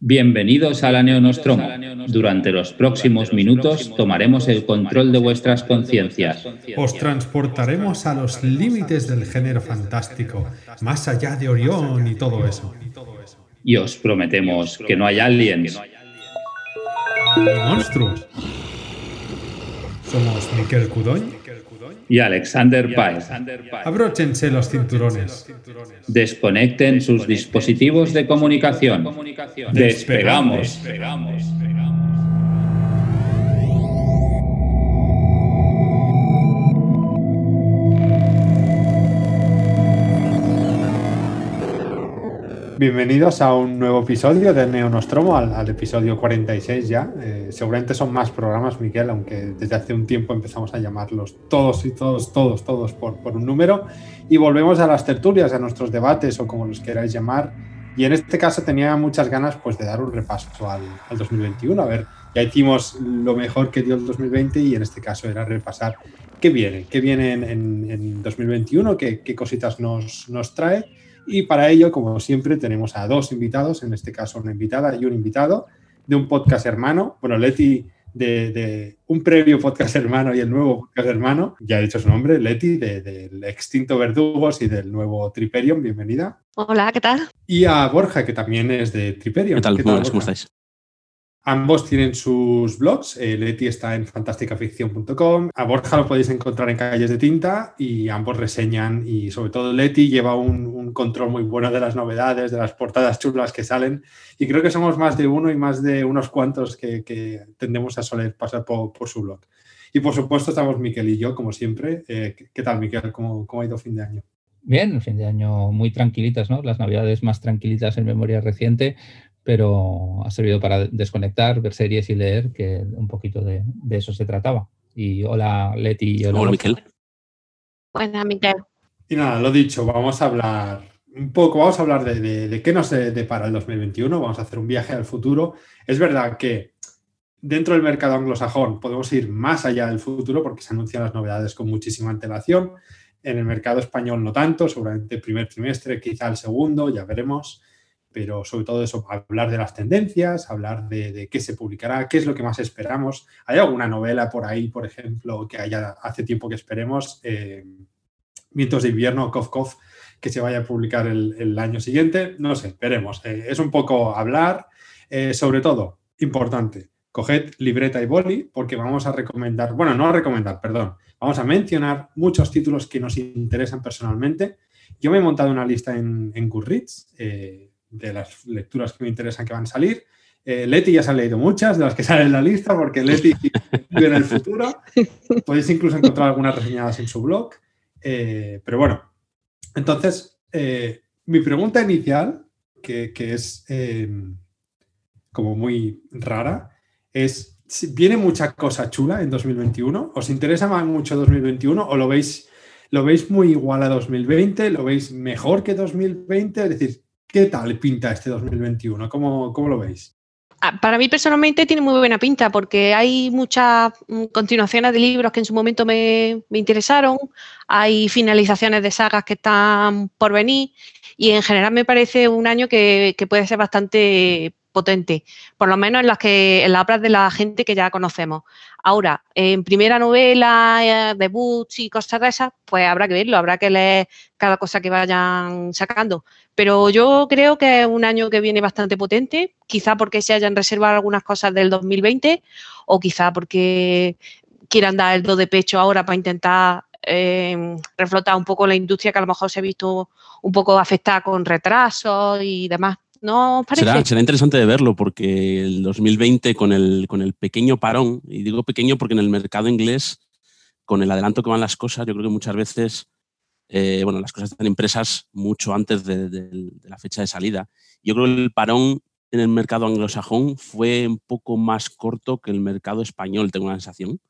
Bienvenidos a la Neonostromo. Durante los próximos minutos tomaremos el control de vuestras conciencias. Os transportaremos a los límites del género fantástico, más allá de Orión y todo eso. Y os prometemos que no hay aliens. Ni monstruos. Somos Miquel Cudoñ y Alexander Paez. Abróchense los cinturones. Desconecten sus dispositivos de comunicación. Despegamos. Bienvenidos a un nuevo episodio de Neonostromo, al, al episodio 46 ya. Eh, seguramente son más programas, Miguel, aunque desde hace un tiempo empezamos a llamarlos todos y todos, todos, todos por, por un número. Y volvemos a las tertulias, a nuestros debates o como los queráis llamar. Y en este caso tenía muchas ganas pues, de dar un repaso al, al 2021. A ver, ya hicimos lo mejor que dio el 2020 y en este caso era repasar qué viene, qué viene en, en, en 2021, qué, qué cositas nos, nos trae y para ello, como siempre, tenemos a dos invitados, en este caso una invitada y un invitado de un podcast hermano. Bueno, Leti de, de un previo podcast hermano y el nuevo podcast hermano, ya ha dicho su nombre, Leti, del de, extinto Verdugos y del nuevo Triperion. Bienvenida. Hola, ¿qué tal? Y a Borja, que también es de Triperion. ¿Qué tal? ¿Qué tal ¿Cómo, ¿Cómo estáis? Ambos tienen sus blogs. Leti está en fantasticaficción.com. A Borja lo podéis encontrar en Calles de Tinta y ambos reseñan. Y sobre todo Leti lleva un, un, control muy bueno de las novedades, de las portadas chulas que salen. Y creo que somos más de uno y más de unos cuantos que, que tendemos a soler pasar por, por, su blog. Y por supuesto estamos Miquel y yo, como siempre. Eh, ¿Qué tal, Miquel? ¿Cómo, ¿Cómo ha ido fin de año? Bien, fin de año muy tranquilitas, ¿no? Las navidades más tranquilitas en memoria reciente, pero ha servido para desconectar, ver series y leer, que un poquito de, de eso se trataba. Y hola Leti y hola, hola Miquel. Buenas, Miquel. Y nada, lo dicho, vamos a hablar un poco, vamos a hablar de, de, de qué nos depara el 2021, vamos a hacer un viaje al futuro. Es verdad que dentro del mercado anglosajón podemos ir más allá del futuro porque se anuncian las novedades con muchísima antelación. En el mercado español no tanto, seguramente el primer trimestre, quizá el segundo, ya veremos pero sobre todo eso, hablar de las tendencias, hablar de, qué se publicará, qué es lo que más esperamos. ¿Hay alguna novela por ahí, por ejemplo, que haya hace tiempo que esperemos? Eh, de invierno, Cof Cof, que se vaya a publicar el, el año siguiente. No sé, veremos. Eh, es un poco hablar, eh, sobre todo, importante, coged libreta y boli porque vamos a recomendar, bueno, no a recomendar, perdón, vamos a mencionar muchos títulos que nos interesan personalmente. Yo me he montado una lista en, en Goodreads, eh, de las lecturas que me interesan que van a salir. Eh, Leti ya se han leído muchas de las que salen en la lista porque Leti vive en el futuro. Podéis incluso encontrar algunas reseñadas en su blog. Eh, pero bueno, entonces, eh, mi pregunta inicial, que, que es como muy rara, es, ¿viene mucha cosa chula en 2021? ¿Os interesa más mucho 2021 o lo veis, lo veis muy igual a 2020? ¿Lo veis mejor que 2020? Es decir, ¿Qué tal pinta este 2021? ¿Cómo, cómo lo veis? Ah, para mí personalmente tiene muy buena pinta porque hay muchas mm, continuaciones de libros que en su momento me, interesaron, hay finalizaciones de sagas que están por venir y en general me parece un año que, que puede ser bastante potente, por lo menos en las que en las obras de la gente que ya conocemos. Ahora, en primera novela, eh, debuts y cosas de esas, pues habrá que verlo, habrá que leer cada cosa que vayan sacando. Pero yo creo que es un año que viene bastante potente, quizá porque se hayan reservado algunas cosas del 2020 o quizá porque quieran dar el do de pecho ahora para intentar eh, reflotar un poco la industria que a lo mejor se ha visto un poco afectada con retrasos y demás. ¿No será, será, interesante de verlo porque el 2020 con el, con el pequeño parón, y digo pequeño porque en el mercado inglés, con el adelanto que van las cosas, yo creo que muchas veces, eh, bueno, las cosas están impresas mucho antes de, de, de, la fecha de salida. Yo creo que el parón en el mercado anglosajón fue un poco más corto que el mercado español, tengo una sensación,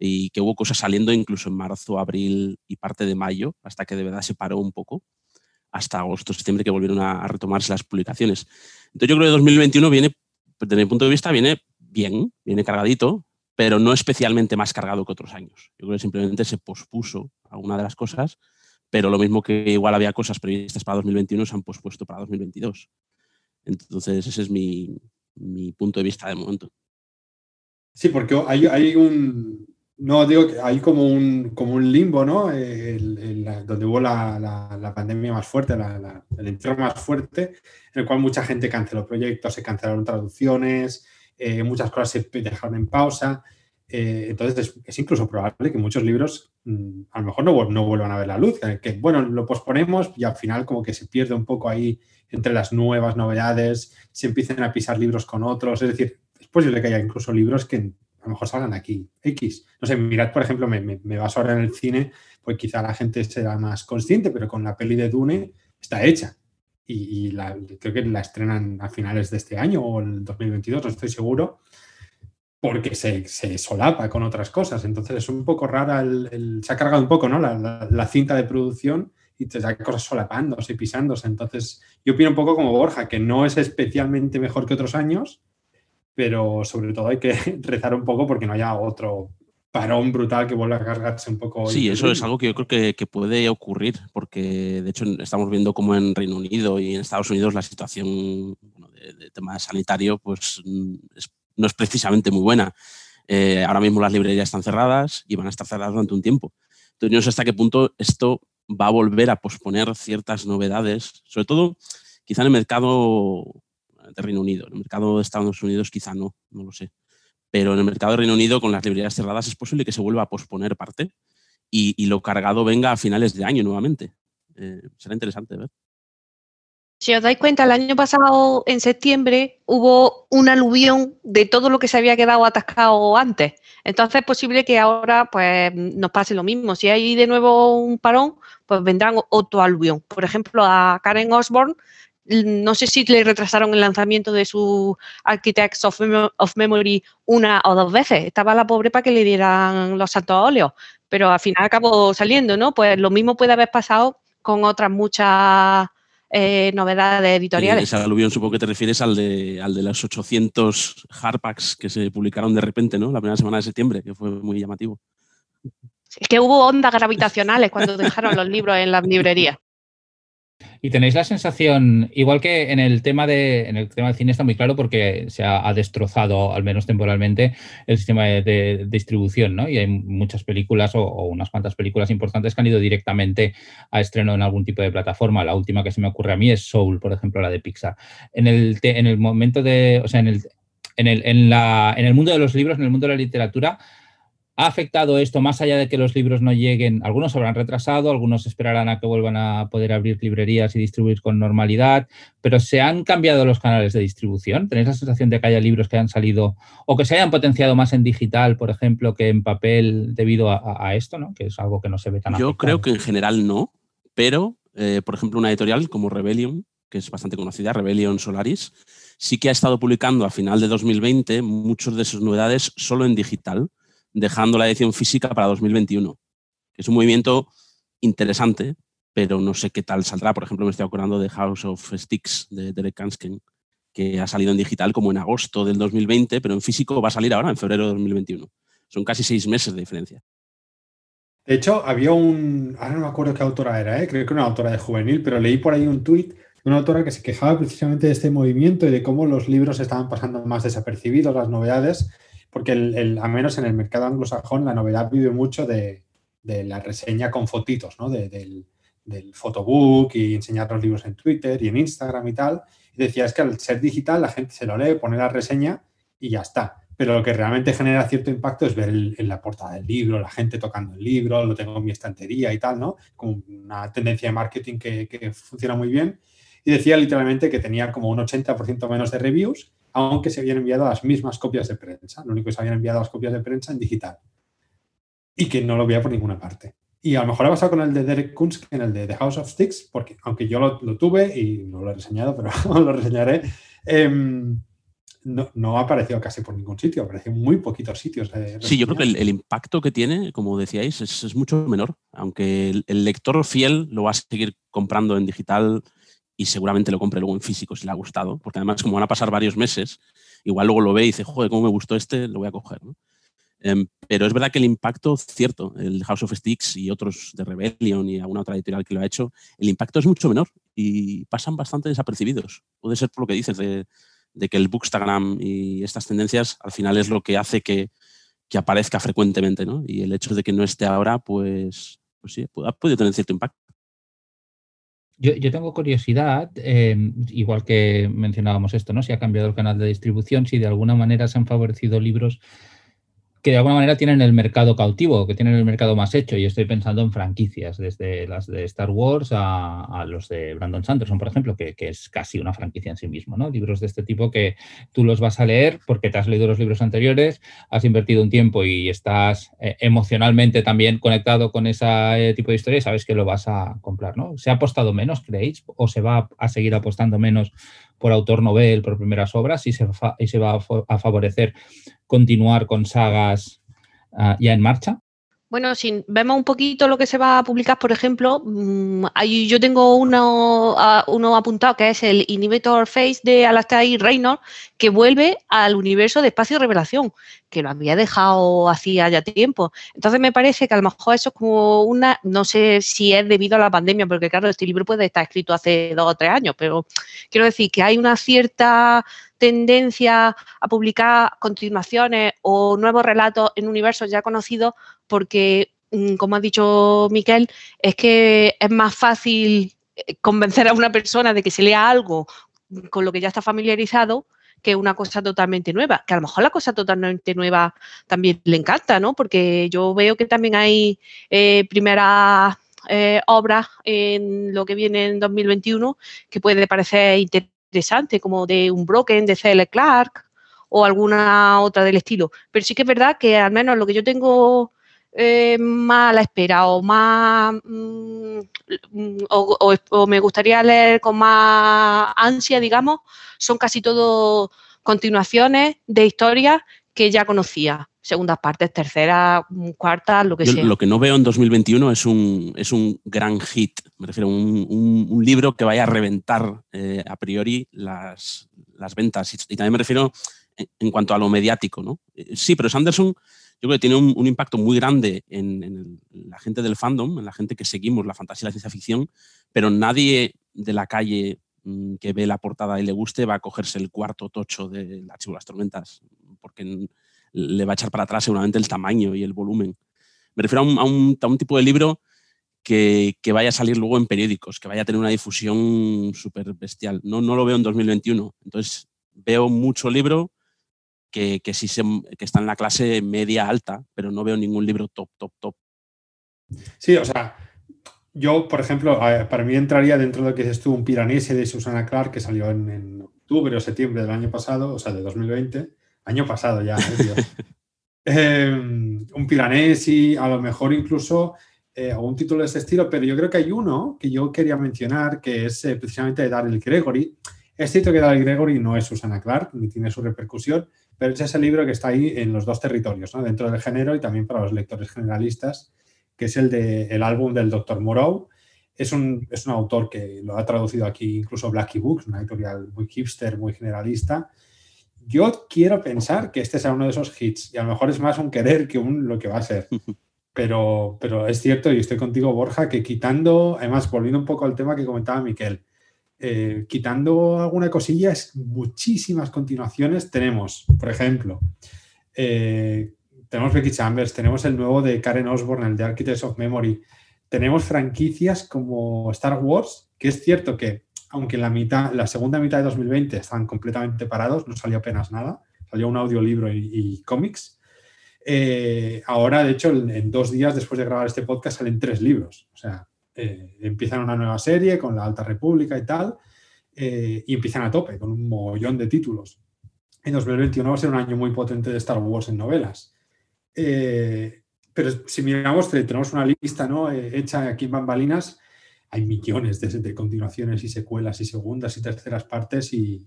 y que hubo cosas saliendo incluso en marzo, abril y parte de mayo, hasta que de verdad se paró un poco hasta agosto, septiembre, que volvieron a, retomarse las publicaciones. Entonces yo creo que 2021 viene, desde mi punto de vista, viene bien, viene cargadito, pero no especialmente más cargado que otros años. Yo creo que simplemente se pospuso alguna de las cosas, pero lo mismo que igual había cosas previstas para 2021 se han pospuesto para 2022. Entonces, ese es mi, punto de vista de momento. Sí, porque hay, hay un, no, digo que hay como un, como un limbo, ¿no? donde hubo la, pandemia más fuerte, el infierno más fuerte, en el cual mucha gente canceló proyectos, se cancelaron traducciones, eh, muchas cosas se dejaron en pausa. Eh, entonces es, incluso probable que muchos libros mm, a lo mejor no, vuelvan a ver la luz, que bueno, lo posponemos y al final como que se pierde un poco ahí entre las nuevas novedades, se empiecen a pisar libros con otros, es decir, es posible que haya incluso libros que a lo mejor salgan aquí X. No sé, mirad, por ejemplo, me, me, baso ahora en el cine, pues quizá la gente será más consciente, pero con la peli de Dune está hecha. Y, creo que la estrenan a finales de este año o el 2022, no estoy seguro, porque se, solapa con otras cosas. Entonces es un poco rara, el, se ha cargado un poco ¿no? la, cinta de producción y te da cosas solapándose y pisándose. Entonces yo opino un poco como Borja, que no es especialmente mejor que otros años, pero sobre todo hay que rezar un poco porque no haya otro parón brutal que vuelva a cargarse un poco. Sí, eso es algo que yo creo que, puede ocurrir, porque de hecho estamos viendo como en Reino Unido y en Estados Unidos la situación de, tema sanitario pues no es precisamente muy buena. Eh, ahora mismo las librerías están cerradas y van a estar cerradas durante un tiempo. Entonces, no sé hasta qué punto esto va a volver a posponer ciertas novedades, sobre todo quizá en el mercado Reino Unido. En el mercado de Estados Unidos quizá no, no lo sé. Pero en el mercado de Reino Unido, con las librerías cerradas, es posible que se vuelva a posponer parte y, lo cargado venga a finales de año nuevamente. Eh, será interesante ver. Si os dais cuenta, el año pasado, en septiembre, hubo un aluvión de todo lo que se había quedado atascado antes. Entonces es posible que ahora pues, nos pase lo mismo. Si hay de nuevo un parón, pues vendrán otro aluvión. Por ejemplo, a Karen Osborne no sé si le retrasaron el lanzamiento de su Architects of, Memory una o dos veces. Estaba la pobre para que le dieran los santos óleos, pero al final acabó saliendo, ¿no? Pues lo mismo puede haber pasado con otras muchas eh, novedades editoriales. ese aluvión supongo que te refieres al de, al de los 800 hardbacks que se publicaron de repente, ¿no? La primera semana de septiembre, que fue muy llamativo. Es que hubo ondas gravitacionales cuando dejaron los libros en las librerías. Y tenéis la sensación, igual que en el tema de, en el tema del cine está muy claro porque se ha, destrozado, al menos temporalmente, el sistema de, distribución, ¿no? Y hay muchas películas o, unas cuantas películas importantes que han ido directamente a estreno en algún tipo de plataforma. La última que se me ocurre a mí es Soul, por ejemplo, la de Pixar. En el, en el momento de, o sea, en el, en el, en la, en el mundo de los libros, en el mundo de la literatura, ¿Ha afectado esto más allá de que los libros no lleguen? Algunos habrán retrasado, algunos esperarán a que vuelvan a poder abrir librerías y distribuir con normalidad, pero ¿se han cambiado los canales de distribución? ¿Tenéis la sensación de que haya libros que han salido o que se hayan potenciado más en digital, por ejemplo, que en papel debido a, esto, ¿no? que es algo que no se ve tan Yo creo que en general no, pero, eh, por ejemplo, una editorial como Rebellion, que es bastante conocida, Rebellion Solaris, sí que ha estado publicando a final de 2020 muchas de sus novedades solo en digital dejando la edición física para 2021. Es un movimiento interesante, pero no sé qué tal saldrá. Por ejemplo, me estoy acordando de House of Sticks de Derek Kansken, que ha salido en digital como en agosto del 2020, pero en físico va a salir ahora, en febrero de 2021. Son casi seis meses de diferencia. De hecho, había un. Ahora no me acuerdo qué autora era, ¿eh? creo que una autora de juvenil, pero leí por ahí un tuit de una autora que se quejaba precisamente de este movimiento y de cómo los libros estaban pasando más desapercibidos, las novedades, porque el, al menos en el mercado anglosajón la novedad vive mucho de, la reseña con fotitos, ¿no? del, del photobook y enseñar los libros en Twitter y en Instagram y tal. Decía, es que al ser digital la gente se lo lee, pone la reseña y ya está. Pero lo que realmente genera cierto impacto es ver en la portada del libro, la gente tocando el libro, lo tengo en mi estantería y tal, ¿no? Como una tendencia de marketing que, que funciona muy bien. Y decía literalmente que tenía como un 80% menos de reviews aunque se habían enviado las mismas copias de prensa. Lo único que se habían enviado las copias de prensa en digital. Y que no lo veía por ninguna parte. Y a lo mejor ha pasado con el de Derek Kunz en el de The House of Sticks, porque aunque yo lo, tuve y no lo he reseñado, pero lo reseñaré, em, no, ha aparecido casi por ningún sitio, apareció en muy poquitos sitios. sí, yo creo que el, impacto que tiene, como decíais, es, mucho menor, aunque el, lector fiel lo va a seguir comprando en digital y seguramente lo compre luego en físico si le ha gustado, porque además como van a pasar varios meses, igual luego lo ve y dice, joder, cómo me gustó este, lo voy a coger. Em, pero es verdad que el impacto, cierto, el House of Sticks y otros de Rebellion y alguna otra editorial que lo ha hecho, el impacto es mucho menor y pasan bastante desapercibidos. Puede ser por lo que dices de, que el Bookstagram y estas tendencias al final es lo que hace que, aparezca frecuentemente, ¿no? Y el hecho de que no esté ahora, pues, pues sí, ha podido tener cierto impacto. Yo, tengo curiosidad, em, igual que mencionábamos esto, ¿no? Si ha cambiado el canal de distribución, si de alguna manera se han favorecido libros que de alguna manera tienen el mercado cautivo, que tienen el mercado más hecho. Y estoy pensando en franquicias, desde las de Star Wars a, los de Brandon Sanderson, por ejemplo, que, es casi una franquicia en sí mismo, ¿no? Libros de este tipo que tú los vas a leer porque te has leído los libros anteriores, has invertido un tiempo y estás eh, emocionalmente también conectado con ese eh, tipo de historia y sabes que lo vas a comprar, ¿no? ¿Se ha apostado menos, creéis? ¿O se va a seguir apostando menos por autor novel, por primeras obras, y se, y se va a, favorecer continuar con sagas ah, ya en marcha? Bueno, si vemos un poquito lo que se va a publicar, por ejemplo, mm, yo tengo uno, uno apuntado que es el Inhibitor Face de Alastair Reynolds, que vuelve al universo de Espacio Revelación, que lo había dejado hacía ya tiempo. Entonces me parece que a lo mejor eso es como una, no sé si es debido a la pandemia, porque claro, este libro puede estar escrito hace dos o tres años, pero quiero decir que hay una cierta tendencia a publicar continuaciones o nuevos relatos en universos ya conocidos porque, mm, como ha dicho Miquel, es que es más fácil eh, convencer a una persona de que se lea algo con lo que ya está familiarizado que una cosa totalmente nueva, que a lo mejor la cosa totalmente nueva también le encanta, ¿no? Porque yo veo que también hay eh, primeras eh, obras en lo que viene en 2021 que puede parecer interesante como de un Broken de C.L. Clark o alguna otra del estilo. Pero sí que es verdad que al menos lo que yo tengo eh, más a la espera o más mm, o, me gustaría leer con más ansia, digamos, son casi todo continuaciones de historias que ya conocía segundas partes, terceras, mm, cuartas, lo que sea. Lo que no veo en 2021 es un, es un gran hit, me refiero a un, libro que vaya a reventar eh, a priori las, ventas. Y, también me refiero en, cuanto a lo mediático. ¿no? Eh, sí, pero Sanderson yo creo que tiene un, impacto muy grande en, la gente del fandom, en la gente que seguimos la fantasía y la ciencia ficción, pero nadie de la calle mm, que ve la portada y le guste va a cogerse el cuarto tocho de La Chivo las Tormentas, porque le va a echar para atrás seguramente el tamaño y el volumen. Me refiero a un, tipo de libro que, vaya a salir luego en periódicos, que vaya a tener una difusión súper bestial. No, no lo veo en 2021. Entonces, veo mucho libro que, que sí se, que está en la clase media alta, pero no veo ningún libro top, top, top. Sí, o sea, yo, por ejemplo, para mí entraría dentro de lo que dices tú, un Piranesi de Susana Clark que salió en, en octubre o septiembre del año pasado, o sea, de 2020 año pasado ya, ¿eh, em, un Piranesi, a lo mejor incluso eh, algún título de ese estilo, pero yo creo que hay uno que yo quería mencionar, que es eh, precisamente de Daryl Gregory. Es cierto que Daryl Gregory no es Susana Clark, ni tiene su repercusión, pero es ese libro que está ahí en los dos territorios, ¿no? dentro del género y también para los lectores generalistas, que es el de el álbum del Dr. Moreau. Es un, es un autor que lo ha traducido aquí incluso Blackie Books, una editorial muy hipster, muy generalista, yo quiero pensar que este sea uno de esos hits y a lo mejor es más un querer que un lo que va a ser. Pero, pero es cierto, y estoy contigo, Borja, que quitando, además, volviendo un poco al tema que comentaba Miquel, eh, quitando alguna cosilla, es muchísimas continuaciones tenemos. Por ejemplo, eh, tenemos Becky Chambers, tenemos el nuevo de Karen Osborne, el de Architects of Memory. Tenemos franquicias como Star Wars, que es cierto que aunque la, mitad, la segunda mitad de 2020 estaban completamente parados, no salió apenas nada, salió un audiolibro y, cómics. Eh, ahora, de hecho, en, dos días después de grabar este podcast salen tres libros. O sea, eh, empiezan una nueva serie con la Alta República y tal, eh, y empiezan a tope con un mogollón de títulos. En 2021 va a ser un año muy potente de Star Wars en novelas. pero si miramos, tenemos una lista ¿no? hecha aquí en Bambalinas hay millones de, continuaciones y secuelas y segundas y terceras partes y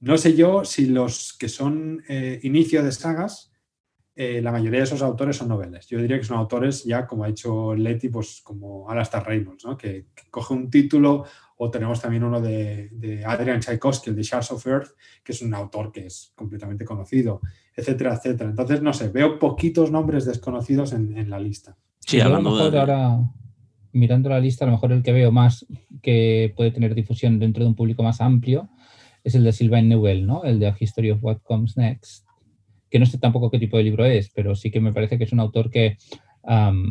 no sé yo si los que son eh, inicio de sagas, eh, la mayoría de esos autores son novelas. Yo diría que son autores ya, como ha hecho Letty, pues como Alastair Reynolds, ¿no? que, coge un título o tenemos también uno de, Adrian Tchaikovsky, el de Shards of Earth, que es un autor que es completamente conocido, etcétera, etcétera. Entonces, no sé, veo poquitos nombres desconocidos en, la lista. Sí, hablando de... Ahora mirando la lista, a lo mejor el que veo más que puede tener difusión dentro de un público más amplio es el de Sylvain Neuvel, ¿no? El de A History of What Comes Next, que no sé tampoco qué tipo de libro es, pero sí que me parece que es un autor que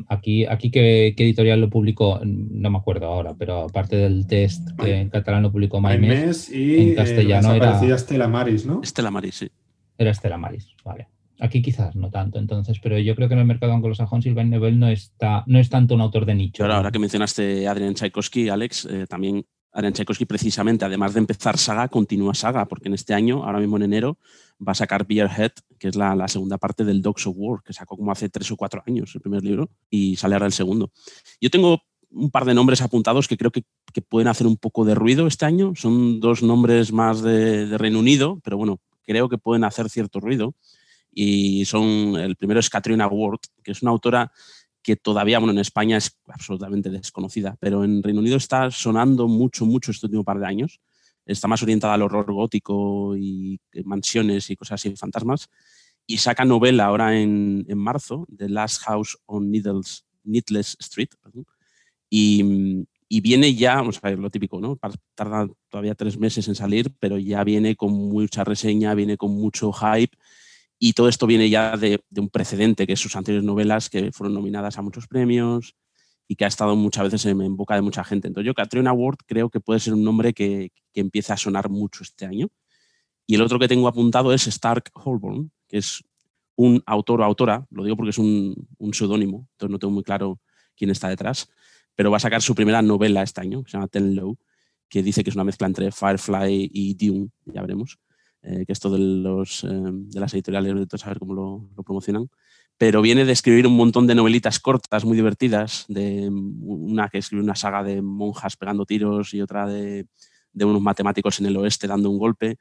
aquí, aquí ¿qué, editorial lo publicó, no me acuerdo ahora, pero aparte del test que en catalán lo publicó Maimes, y en castellano eh, era Estela Maris, ¿no? Estela Maris, sí. Era Estela Maris, vale. Aquí quizás no tanto, entonces, pero yo creo que en el mercado anglosajón Sylvain Nebel no está, no es tanto un autor de nicho. Ahora, ahora que mencionaste a Adrian Tchaikovsky, Alex, eh, también Adrian Tchaikovsky precisamente, además de empezar saga, continúa saga, porque en este año, ahora mismo en enero, va a sacar Beerhead, que es la, segunda parte del Dogs of War, que sacó como hace tres o cuatro años el primer libro, y sale ahora el segundo. Yo tengo un par de nombres apuntados que creo que, pueden hacer un poco de ruido este año. Son dos nombres más de, de Reino Unido, pero bueno, creo que pueden hacer cierto ruido y son, el primero es Katrina Ward, que es una autora que todavía, bueno, en España es absolutamente desconocida, pero en Reino Unido está sonando mucho, mucho este último par de años. Está más orientada al horror gótico y mansiones y cosas así, fantasmas. Y saca novela ahora en, en marzo, The Last House on Needles, Needless Street. Y, y, viene ya, vamos a ver, lo típico, ¿no? Tarda todavía tres meses en salir, pero ya viene con mucha reseña, viene con mucho hype y todo esto viene ya de, un precedente, que es sus anteriores novelas que fueron nominadas a muchos premios y que ha estado muchas veces en, boca de mucha gente. Entonces yo, Katrina Ward, creo que puede ser un nombre que, que empieza a sonar mucho este año. Y el otro que tengo apuntado es Stark Holborn, que es un autor o autora, lo digo porque es un, un seudónimo, entonces no tengo muy claro quién está detrás, pero va a sacar su primera novela este año, que se llama Ten Low, que dice que es una mezcla entre Firefly y Dune, ya veremos. Eh, que esto de, los, eh, de las editoriales, de saber cómo lo, promocionan, pero viene de escribir un montón de novelitas cortas, muy divertidas, de una que escribe una saga de monjas pegando tiros y otra de, de unos matemáticos en el oeste dando un golpe.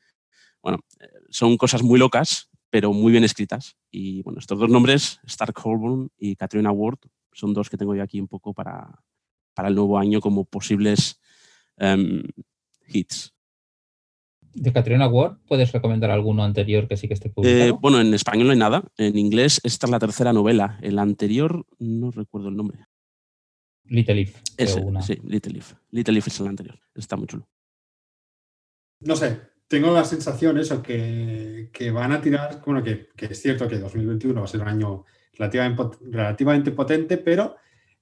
Bueno, eh, son cosas muy locas, pero muy bien escritas. Y bueno, estos dos nombres, Stark Holborn y Katrina Ward, son dos que tengo yo aquí un poco para, para el nuevo año como posibles em, hits. ¿De Katrina Ward puedes recomendar alguno anterior que sí que esté publicado? Eh, bueno, en español no hay nada. En inglés esta es la tercera novela. El anterior no recuerdo el nombre. Little Leaf. Sí, Little Leaf. Little Leaf es el anterior. Está muy chulo. No sé, tengo la sensación eso, que, van a tirar, bueno, que, es cierto que 2021 va a ser un año relativamente, potente, pero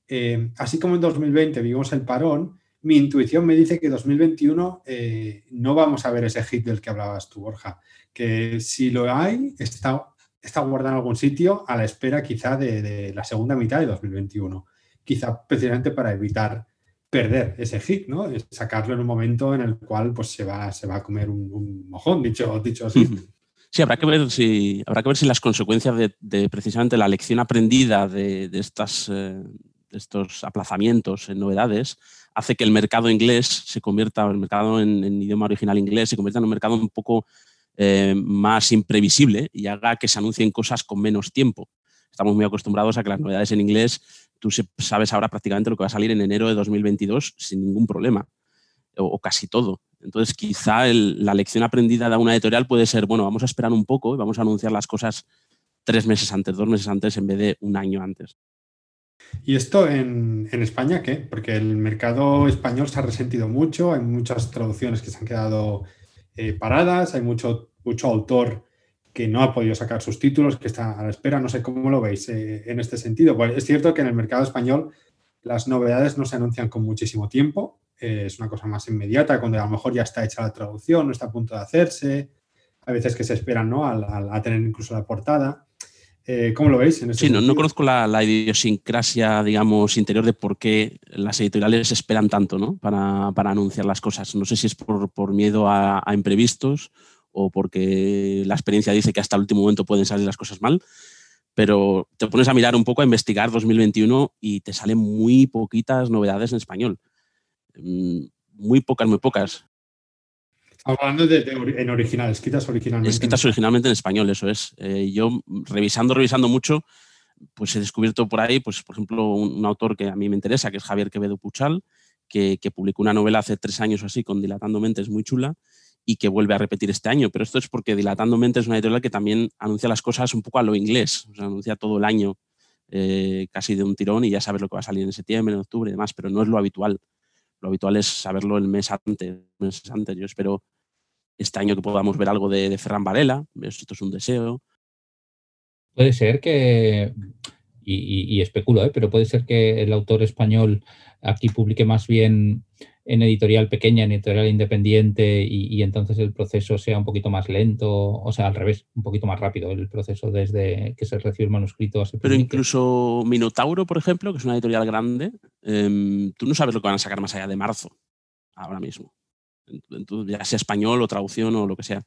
eh, así como en 2020 vivimos el parón, mi intuición me dice que 2021 eh, no vamos a ver ese hit del que hablabas tú, Borja. Que si lo hay, está, está guardado en algún sitio a la espera quizá de, la segunda mitad de 2021. Quizá precisamente para evitar perder ese hit, ¿no? Sacarlo en un momento en el cual pues, se, va, se va a comer un, mojón, dicho, dicho así. Sí, habrá que ver si, habrá que ver si las consecuencias de, precisamente la lección aprendida de, estas, eh, de estos aplazamientos en novedades hace que el mercado inglés se convierta, el mercado en, idioma original inglés, se convierta en un mercado un poco eh, más imprevisible y haga que se anuncien cosas con menos tiempo. Estamos muy acostumbrados a que las novedades en inglés, tú sabes ahora prácticamente lo que va a salir en enero de 2022 sin ningún problema, o, casi todo. Entonces, quizá la lección aprendida de una editorial puede ser, bueno, vamos a esperar un poco y vamos a anunciar las cosas tres meses antes, dos meses antes, en vez de un año antes. ¿Y esto en, España qué? Porque el mercado español se ha resentido mucho, hay muchas traducciones que se han quedado eh, paradas, hay mucho, mucho autor que no ha podido sacar sus títulos, que está a la espera. No sé cómo lo veis eh, en este sentido. Es cierto que en el mercado español las novedades no se anuncian con muchísimo tiempo, eh, es una cosa más inmediata, cuando a lo mejor ya está hecha la traducción, no está a punto de hacerse. Hay veces que se esperan ¿no? a tener incluso la portada. Eh, ¿Cómo lo veis? En sí, no, conozco la, idiosincrasia, digamos, interior de por qué las editoriales esperan tanto ¿no? para, anunciar las cosas. No sé si es por, miedo a, imprevistos o porque la experiencia dice que hasta el último momento pueden salir las cosas mal, pero te pones a mirar un poco, a investigar 2021 y te salen muy poquitas novedades en español. Mm, muy pocas, muy pocas. Hablando de, en original, escritas originalmente. Escritas originalmente en español, eso es. Eh, yo revisando, revisando mucho, pues he descubierto por ahí, pues por ejemplo, un, autor que a mí me interesa, que es Javier Quevedo Puchal, que, publicó una novela hace tres años o así con Dilatando Mentes muy chula y que vuelve a repetir este año. Pero esto es porque Dilatando Mentes es una editorial que también anuncia las cosas un poco a lo inglés, o sea, anuncia todo el año eh, casi de un tirón y ya sabes lo que va a salir en septiembre, en octubre y demás, pero no es lo habitual. Lo habitual es saberlo el mes antes. Meses antes. Yo espero este año que podamos ver algo de, de Ferran Varela, esto es un deseo. Puede ser que, y, especulo, ¿eh? pero puede ser que el autor español aquí publique más bien en editorial pequeña, en editorial independiente y, entonces el proceso sea un poquito más lento, o sea, al revés, un poquito más rápido el proceso desde que se recibe el manuscrito. Pero incluso Minotauro, por ejemplo, que es una editorial grande, em, tú no sabes lo que van a sacar más allá de marzo, ahora mismo. Ya sea español o traducción o lo que sea.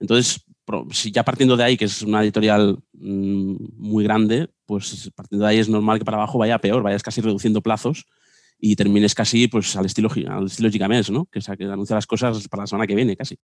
Entonces, si ya partiendo de ahí, que es una editorial mm, muy grande, pues partiendo de ahí es normal que para abajo vaya peor, vayas casi reduciendo plazos y termines casi pues, al estilo, al estilo Gigamés, ¿no? Que, que anuncia las cosas para la semana que viene, casi.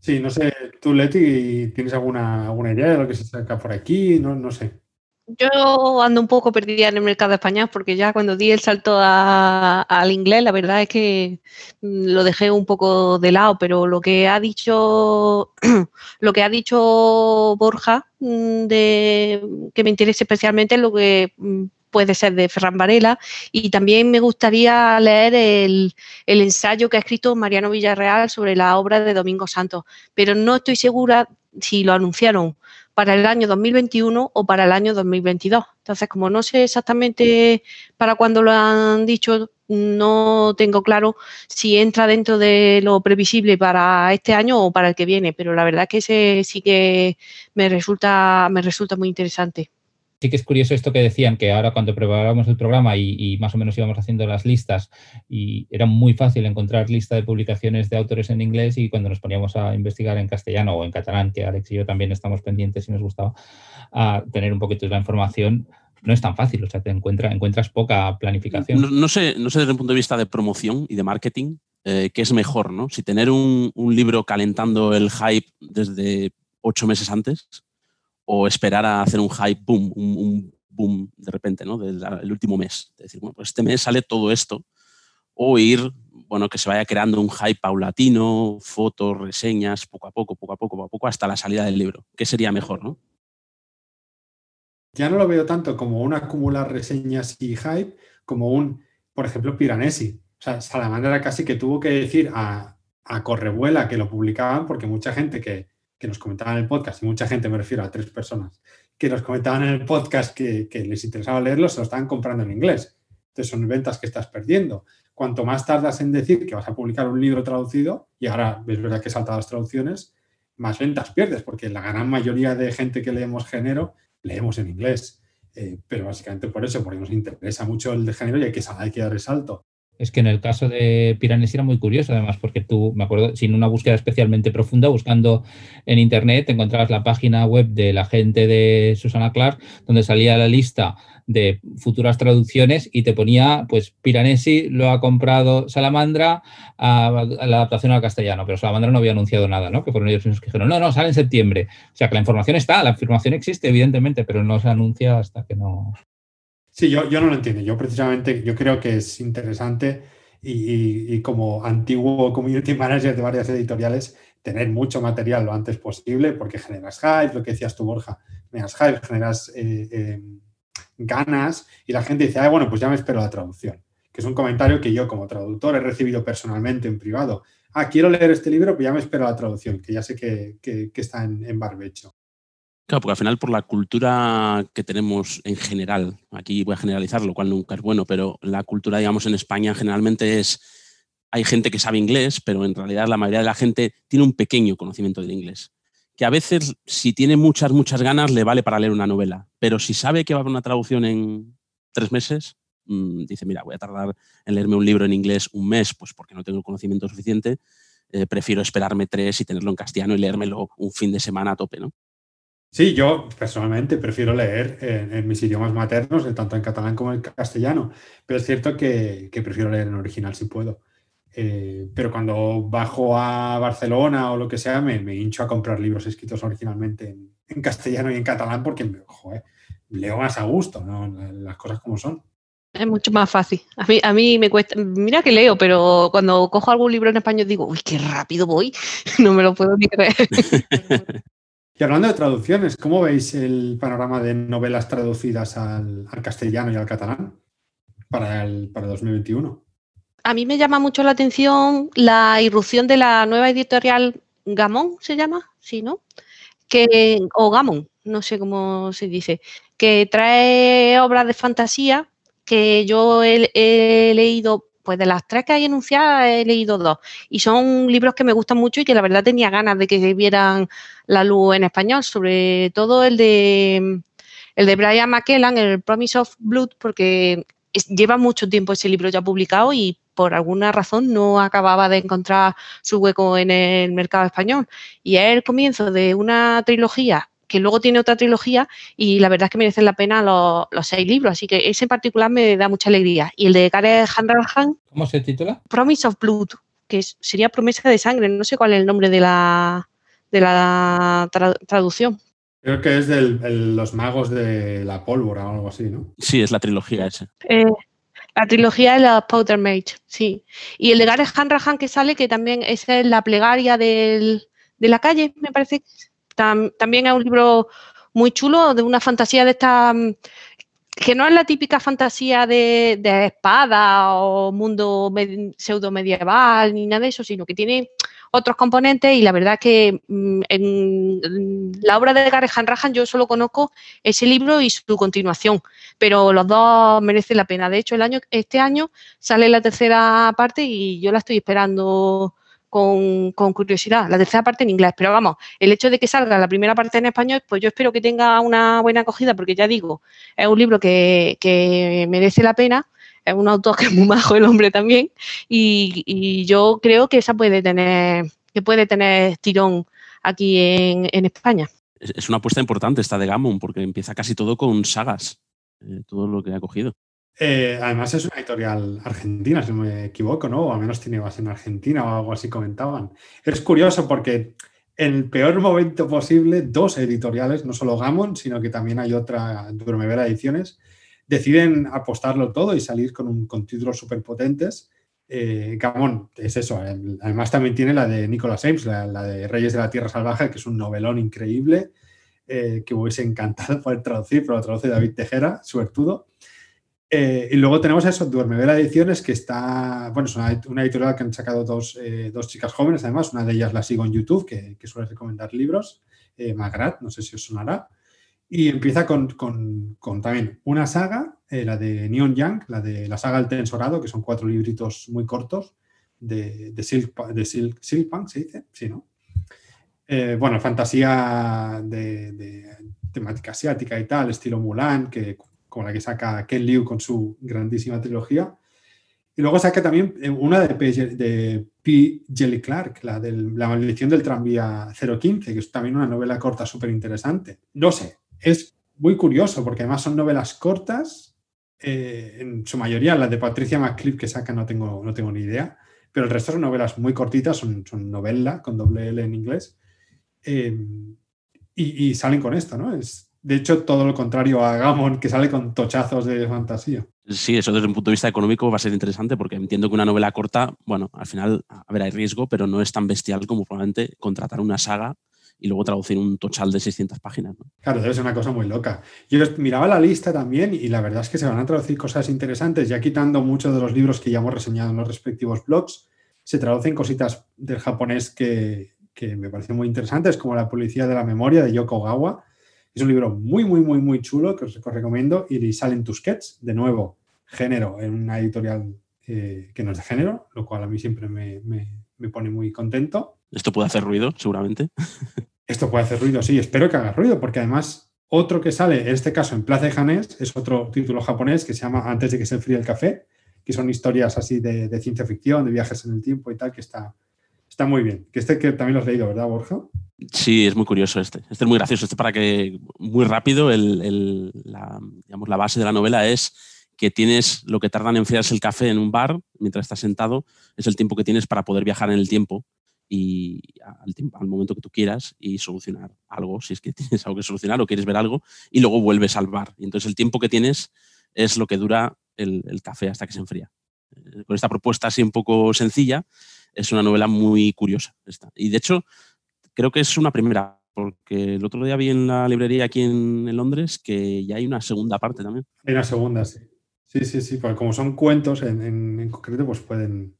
Sí, no sé, tú, Leti, ¿tienes alguna, alguna idea de lo que se saca por aquí? No, no sé. Yo ando un poco perdida en el mercado español porque ya cuando di el salto al inglés, la verdad es que mm, lo dejé un poco de lado, pero lo que ha dicho, lo que ha dicho Borja, mm, de, que me interesa especialmente es lo que mm, puede ser de Ferran Varela. Y también me gustaría leer el, el, ensayo que ha escrito Mariano Villarreal sobre la obra de Domingo Santos, pero no estoy segura si lo anunciaron para el año 2021 o para el año 2022. Entonces, como no sé exactamente para cuándo lo han dicho, no tengo claro si entra dentro de lo previsible para este año o para el que viene, pero la verdad que ese sí que me resulta, me resulta muy interesante sí que es curioso esto que decían, que ahora cuando preparábamos el programa y, más o menos íbamos haciendo las listas y era muy fácil encontrar lista de publicaciones de autores en inglés y cuando nos poníamos a investigar en castellano o en catalán, que Alex y yo también estamos pendientes y nos gustaba a tener un poquito de la información, no es tan fácil, o sea, te encuentra, encuentras poca planificación. No, sé, no sé desde el punto de vista de promoción y de marketing eh, qué es mejor, ¿no? Si tener un libro calentando el hype desde ocho meses antes o esperar a hacer un hype boom, un, boom de repente, ¿no? Del último mes. Es decir, bueno, pues este mes sale todo esto. O ir, bueno, que se vaya creando un hype paulatino, fotos, reseñas, poco a poco, poco a poco, poco a poco, hasta la salida del libro. ¿Qué sería mejor, no? Ya no lo veo tanto como un acumular reseñas y hype, como un, por ejemplo, Piranesi. O sea, Salamandra casi que tuvo que decir a, a Correvuela que lo publicaban porque mucha gente que, que nos comentaban en el podcast, y mucha gente, me refiero a tres personas, que nos comentaban en el podcast que, les interesaba leerlo, se lo estaban comprando en inglés. Entonces son ventas que estás perdiendo. Cuanto más tardas en decir que vas a publicar un libro traducido, y ahora es verdad que salta las traducciones, más ventas pierdes, porque la gran mayoría de gente que leemos género, leemos en inglés. Eh, pero básicamente por eso, porque nos interesa mucho el de género y hay que, hay que dar el salto. Es que en el caso de Piranes era muy curioso, además, porque tú, me acuerdo, sin una búsqueda especialmente profunda, buscando en internet, encontrabas la página web de la gente de Susana Clark, donde salía la lista de futuras traducciones y te ponía, pues, Piranesi lo ha comprado Salamandra la adaptación al castellano, pero Salamandra no había anunciado nada, ¿no? Que fueron ellos que dijeron, no, no, sale en septiembre. O sea, que la información está, la información existe, evidentemente, pero no se anuncia hasta que no. Sí, yo, yo no lo entiendo. Yo precisamente, yo creo que es interesante y, como antiguo community manager de varias editoriales, tener mucho material lo antes posible porque generas hype, lo que decías tú, Borja, generas hype, generas eh, eh, ganas y la gente dice, ah, bueno, pues ya me espero la traducción. Que es un comentario que yo como traductor he recibido personalmente en privado. Ah, quiero leer este libro, pues ya me espero la traducción, que ya sé que, está en, en barbecho. Claro, porque al final por la cultura que tenemos en general, aquí voy a generalizar, lo cual nunca es bueno, pero la cultura, digamos, en España generalmente es, hay gente que sabe inglés, pero en realidad la mayoría de la gente tiene un pequeño conocimiento del inglés, que a veces si tiene muchas, muchas ganas le vale para leer una novela, pero si sabe que va a haber una traducción en tres meses, mm, dice, mira, voy a tardar en leerme un libro en inglés un mes, pues porque no tengo el conocimiento suficiente, eh, prefiero esperarme tres y tenerlo en castellano y leérmelo un fin de semana a tope, ¿no? Sí, yo personalmente prefiero leer en, mis idiomas maternos, tanto en catalán como en castellano, pero es cierto que, prefiero leer en original si puedo. Eh, pero cuando bajo a Barcelona o lo que sea, me, hincho a comprar libros escritos originalmente en, castellano y en catalán porque leo más a gusto, las cosas como son. Es mucho más fácil. A mí, a mí me cuesta, mira que leo, pero cuando cojo algún libro en español digo, uy, qué rápido voy, no me lo puedo ni creer. Y hablando de traducciones, ¿cómo veis el panorama de novelas traducidas al, castellano y al catalán para el para 2021? A mí me llama mucho la atención la irrupción de la nueva editorial Gamón, ¿se llama? Sí, ¿no? Que, o Gamón, no sé cómo se dice, que trae obras de fantasía que yo he leído pues de las tres que hay enunciadas he leído dos y son libros que me gustan mucho y que la verdad tenía ganas de que vieran la luz en español, sobre todo el de el de Brian McKellan, el Promise of Blood, porque lleva mucho tiempo ese libro ya publicado y por alguna razón no acababa de encontrar su hueco en el mercado español. Y es el comienzo de una trilogía que luego tiene otra trilogía y la verdad es que merecen la pena los, seis libros, así que ese en particular me da mucha alegría. Y el de Gareth Hanrahan. ¿Cómo se titula? Promise of Blood, que sería promesa de sangre, no sé cuál es el nombre de la, de la traducción. Creo que es de los magos de la pólvora o algo así, ¿no? Sí, es la trilogía esa. Eh, la trilogía de la Powder Mage, sí. Y el de Gareth Hanrahan que sale, que también es la plegaria de la calle, me parece también es un libro muy chulo, de una fantasía de esta mm, que no es la típica fantasía de, espada o mundo pseudo medieval ni nada de eso, sino que tiene otros componentes y la verdad que mm, en, la obra de Gareth Hanrahan yo solo conozco ese libro y su continuación, pero los dos merecen la pena. De hecho, el año, este año sale la tercera parte y yo la estoy esperando con, curiosidad. La tercera parte en inglés, pero vamos, el hecho de que salga la primera parte en español, pues yo espero que tenga una buena acogida, porque ya digo, es un libro que, merece la pena. Es un autor que es muy majo el hombre también. Y, yo creo que esa puede tener, que puede tener tirón aquí en, España. Es una apuesta importante esta de Gammon, porque empieza casi todo con sagas, eh, todo lo que ha cogido. Eh, además es una editorial argentina, si no me equivoco, ¿no? O al menos tiene base en Argentina o algo así comentaban. Es curioso porque en el peor momento posible, dos editoriales, no solo Gamon, sino que también hay otra, Durmevera Ediciones, deciden apostarlo todo y salir con, con títulos súper potentes. Eh, es eso, además también tiene la de Nicolas Ames, la, de Reyes de la Tierra Salvaje, que es un novelón increíble, eh, que hubiese encantado poder traducir, pero lo traduce David Tejera, suertudo. Eh, y luego tenemos eso, Duermevela Ediciones, que está, bueno, es una, editorial que han sacado eh, dos, chicas jóvenes, además, una de ellas la sigo en YouTube, que, suele recomendar libros, eh, Magrat, no sé si os sonará, y empieza con, también una saga, la de Neon Young, la de la saga El Tensorado, que son cuatro libritos muy cortos de, de, Silk, de Silk, ¿se dice? Sí, ¿no? bueno, fantasía de, de, temática asiática y tal, estilo Mulan, que como la que saca Ken Liu con su grandísima trilogía. Y luego saca también eh, una de P. De P. Jelly Clark, la de La maldición del tranvía 015, que es también una novela corta súper interesante. No sé, es muy curioso porque además son novelas cortas, eh, en su mayoría las de Patricia McCliff que saca no tengo, no tengo ni idea, pero el resto son novelas muy cortitas, son, son novela con doble L en inglés, eh, y, y, salen con esto, ¿no? Es, de hecho, todo lo contrario a Gamon, que sale con tochazos de fantasía. Sí, eso desde un punto de vista económico va a ser interesante porque entiendo que una novela corta, bueno, al final, a ver, hay riesgo, pero no es tan bestial como probablemente contratar una saga y luego traducir un tochal de 600 páginas. Claro, debe ser una cosa muy loca. Yo miraba la lista también y la verdad es que se van a traducir cosas interesantes, ya quitando muchos de los libros que ya hemos reseñado en los respectivos blogs, se traducen cositas del japonés que, que me parecen muy interesantes, como La Policía de la Memoria de Yoko Gawa, es un libro muy, muy, muy, muy chulo que os, recomiendo. Y salen Tusquets, de nuevo, género, en una editorial eh, que no es de género, lo cual a mí siempre me, pone muy contento. Esto puede hacer ruido, seguramente. Esto puede hacer ruido, sí, espero que haga ruido, porque además otro que sale, en este caso en Plaza de Janés, es otro título japonés que se llama Antes de que se enfríe el café, que son historias así de, de ciencia ficción, de viajes en el tiempo y tal, que está, está muy bien. Que este que también lo has leído, ¿verdad, Borja? Sí, es muy curioso este. Este es muy gracioso. Este para que, muy rápido, la, base de la novela es que tienes lo que tarda en enfriarse el café en un bar mientras estás sentado, es el tiempo que tienes para poder viajar en el tiempo y al, al, momento que tú quieras y solucionar algo, si es que tienes algo que solucionar o quieres ver algo, y luego vuelves al bar. Y entonces el tiempo que tienes es lo que dura el, el café hasta que se enfría. Eh, con esta propuesta así un poco sencilla, es una novela muy curiosa. Esta. Y de hecho, creo que es una primera porque el otro día vi en la librería aquí en, Londres que ya hay una segunda parte también. Hay una segunda, sí. Sí, sí, sí, porque como son cuentos en, concreto, pues pueden...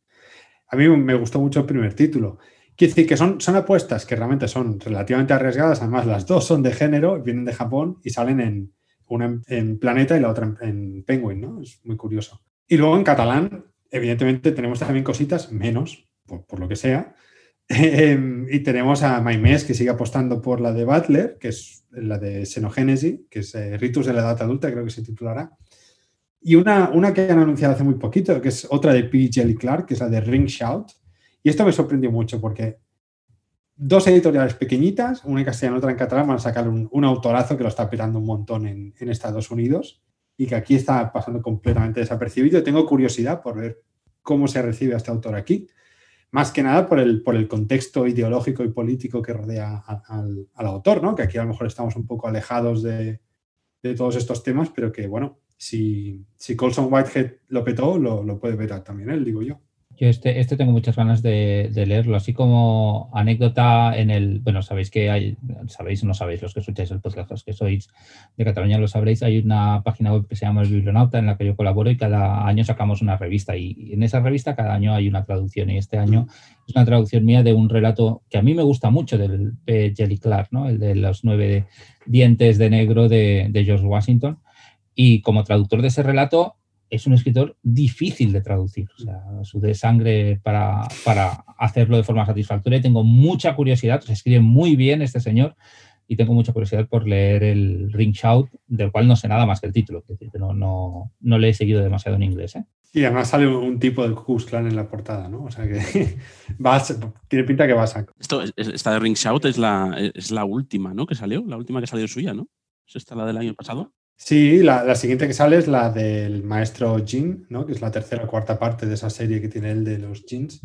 A mí me gustó mucho el primer título. Quiere decir que son, son apuestas que realmente son relativamente arriesgadas, además las dos son de género, vienen de Japón y salen en una en, Planeta y la otra en, Penguin, ¿no? Es muy curioso. Y luego en catalán, evidentemente tenemos también cositas, menos, por, lo que sea, em, y tenemos a Maimés, que sigue apostando por la de Butler, que es la de Xenogénesis, que es eh, Ritus de la Edad Adulta, creo que se titulará. Y una, una que han anunciado hace muy poquito, que es otra de P. Jelly Clark, que es la de Ring Shout, y esto me sorprendió mucho porque dos editoriales pequeñitas, una en castellano otra en catalán, van a sacar un, autorazo que lo está petando un montón en, Estados Unidos y que aquí está pasando completamente desapercibido. Tengo curiosidad por ver cómo se recibe a este autor aquí, más que nada por el, por el contexto ideológico y político que rodea al, autor, ¿no? que aquí a lo mejor estamos un poco alejados de, todos estos temas, pero que bueno, si, si Colson Whitehead lo petó, lo, lo puede ver también él, digo yo. Yo este, este tengo muchas ganas de, leerlo, así como anécdota en el, bueno, sabéis que hay, sabéis o no sabéis, los que escucháis el podcast, los que sois de Cataluña lo sabréis, hay una página web que se llama El Biblionauta en la que yo colaboro y cada año sacamos una revista y en esa revista cada año hay una traducción y este año es una traducción mía de un relato que a mí me gusta mucho del P. Jelly Clark, ¿no? el de los nueve dientes de negro de, de George Washington y como traductor de ese relato es un escritor difícil de traducir. O sea, su de sangre para, hacerlo de forma satisfactoria. Tengo mucha curiosidad, se escribe muy bien este señor y tengo mucha curiosidad por leer el Ring Shout, del cual no sé nada más que el título. Es decir, que no, no, no le he seguido demasiado en inglés. ¿eh? Y además sale un tipo del Ku Clan en la portada, ¿no? O sea que tiene pinta que va a sacar. Esto, esta de Ring Shout es la, es la última, ¿no? Que salió, la última que salió suya, ¿no? ¿Es esta la del año pasado? Sí, la, siguiente que sale es la del maestro Jin, ¿no? que es la tercera o cuarta parte de esa serie que tiene él de los jeans.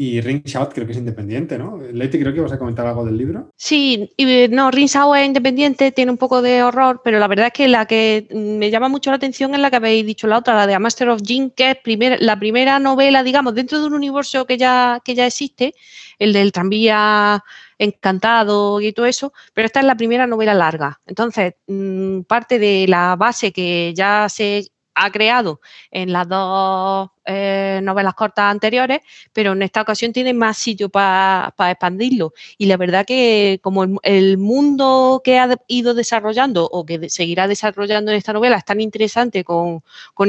Y Ring Shout creo que es independiente, ¿no? Leti, creo que vas a comentar algo del libro. Sí, y, no, Ring Shout es independiente, tiene un poco de horror, pero la verdad es que la que me llama mucho la atención es la que habéis dicho la otra, la de A Master of Jin, que es la primera novela, digamos, dentro de un universo que ya, que ya existe, el del tranvía encantado y todo eso, pero esta es la primera novela larga. Entonces, mm, parte de la base que ya se ha creado en las dos eh, novelas cortas anteriores, pero en esta ocasión tiene más sitio para expandirlo. Y la verdad que como el, mundo que ha ido desarrollando o que seguirá desarrollando en esta novela es tan interesante con,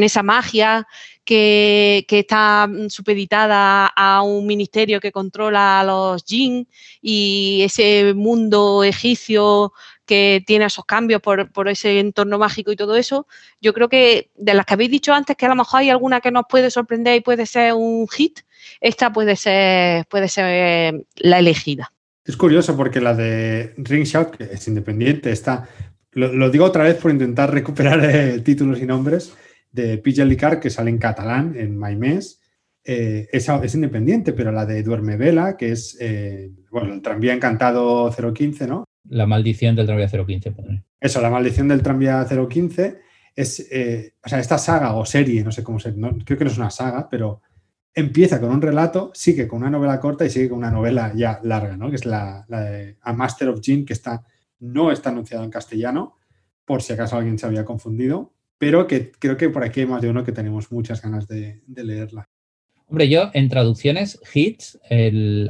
esa magia que, está supeditada a un ministerio que controla a los jinn y ese mundo egipcio que tiene esos cambios por, por, ese entorno mágico y todo eso, yo creo que de las que habéis dicho antes, que a lo mejor hay alguna que nos puede sorprender y puede ser un hit, esta puede ser, puede ser eh, la elegida. Es curioso porque la de Ring Shout, que es independiente, está, lo, digo otra vez por intentar recuperar eh, títulos y nombres, de Pilla Licar, que sale en catalán, en Maimés, eh, es, independiente, pero la de Duerme Vela, que es, bueno, el tranvía encantado 015, ¿no? La maldición del tranvía 015. Eso, la maldición del tranvía 015 es, eh, o sea, esta saga o serie, no sé cómo se, creo que no es una saga, pero empieza con un relato, sigue con una novela corta y sigue con una novela ya larga, ¿no? Que es la, de A Master of Gin, que está, no está anunciado en castellano, por si acaso alguien se había confundido, pero que creo que por aquí hay más de uno que tenemos muchas ganas de leerla. Hombre, yo en traducciones, hits,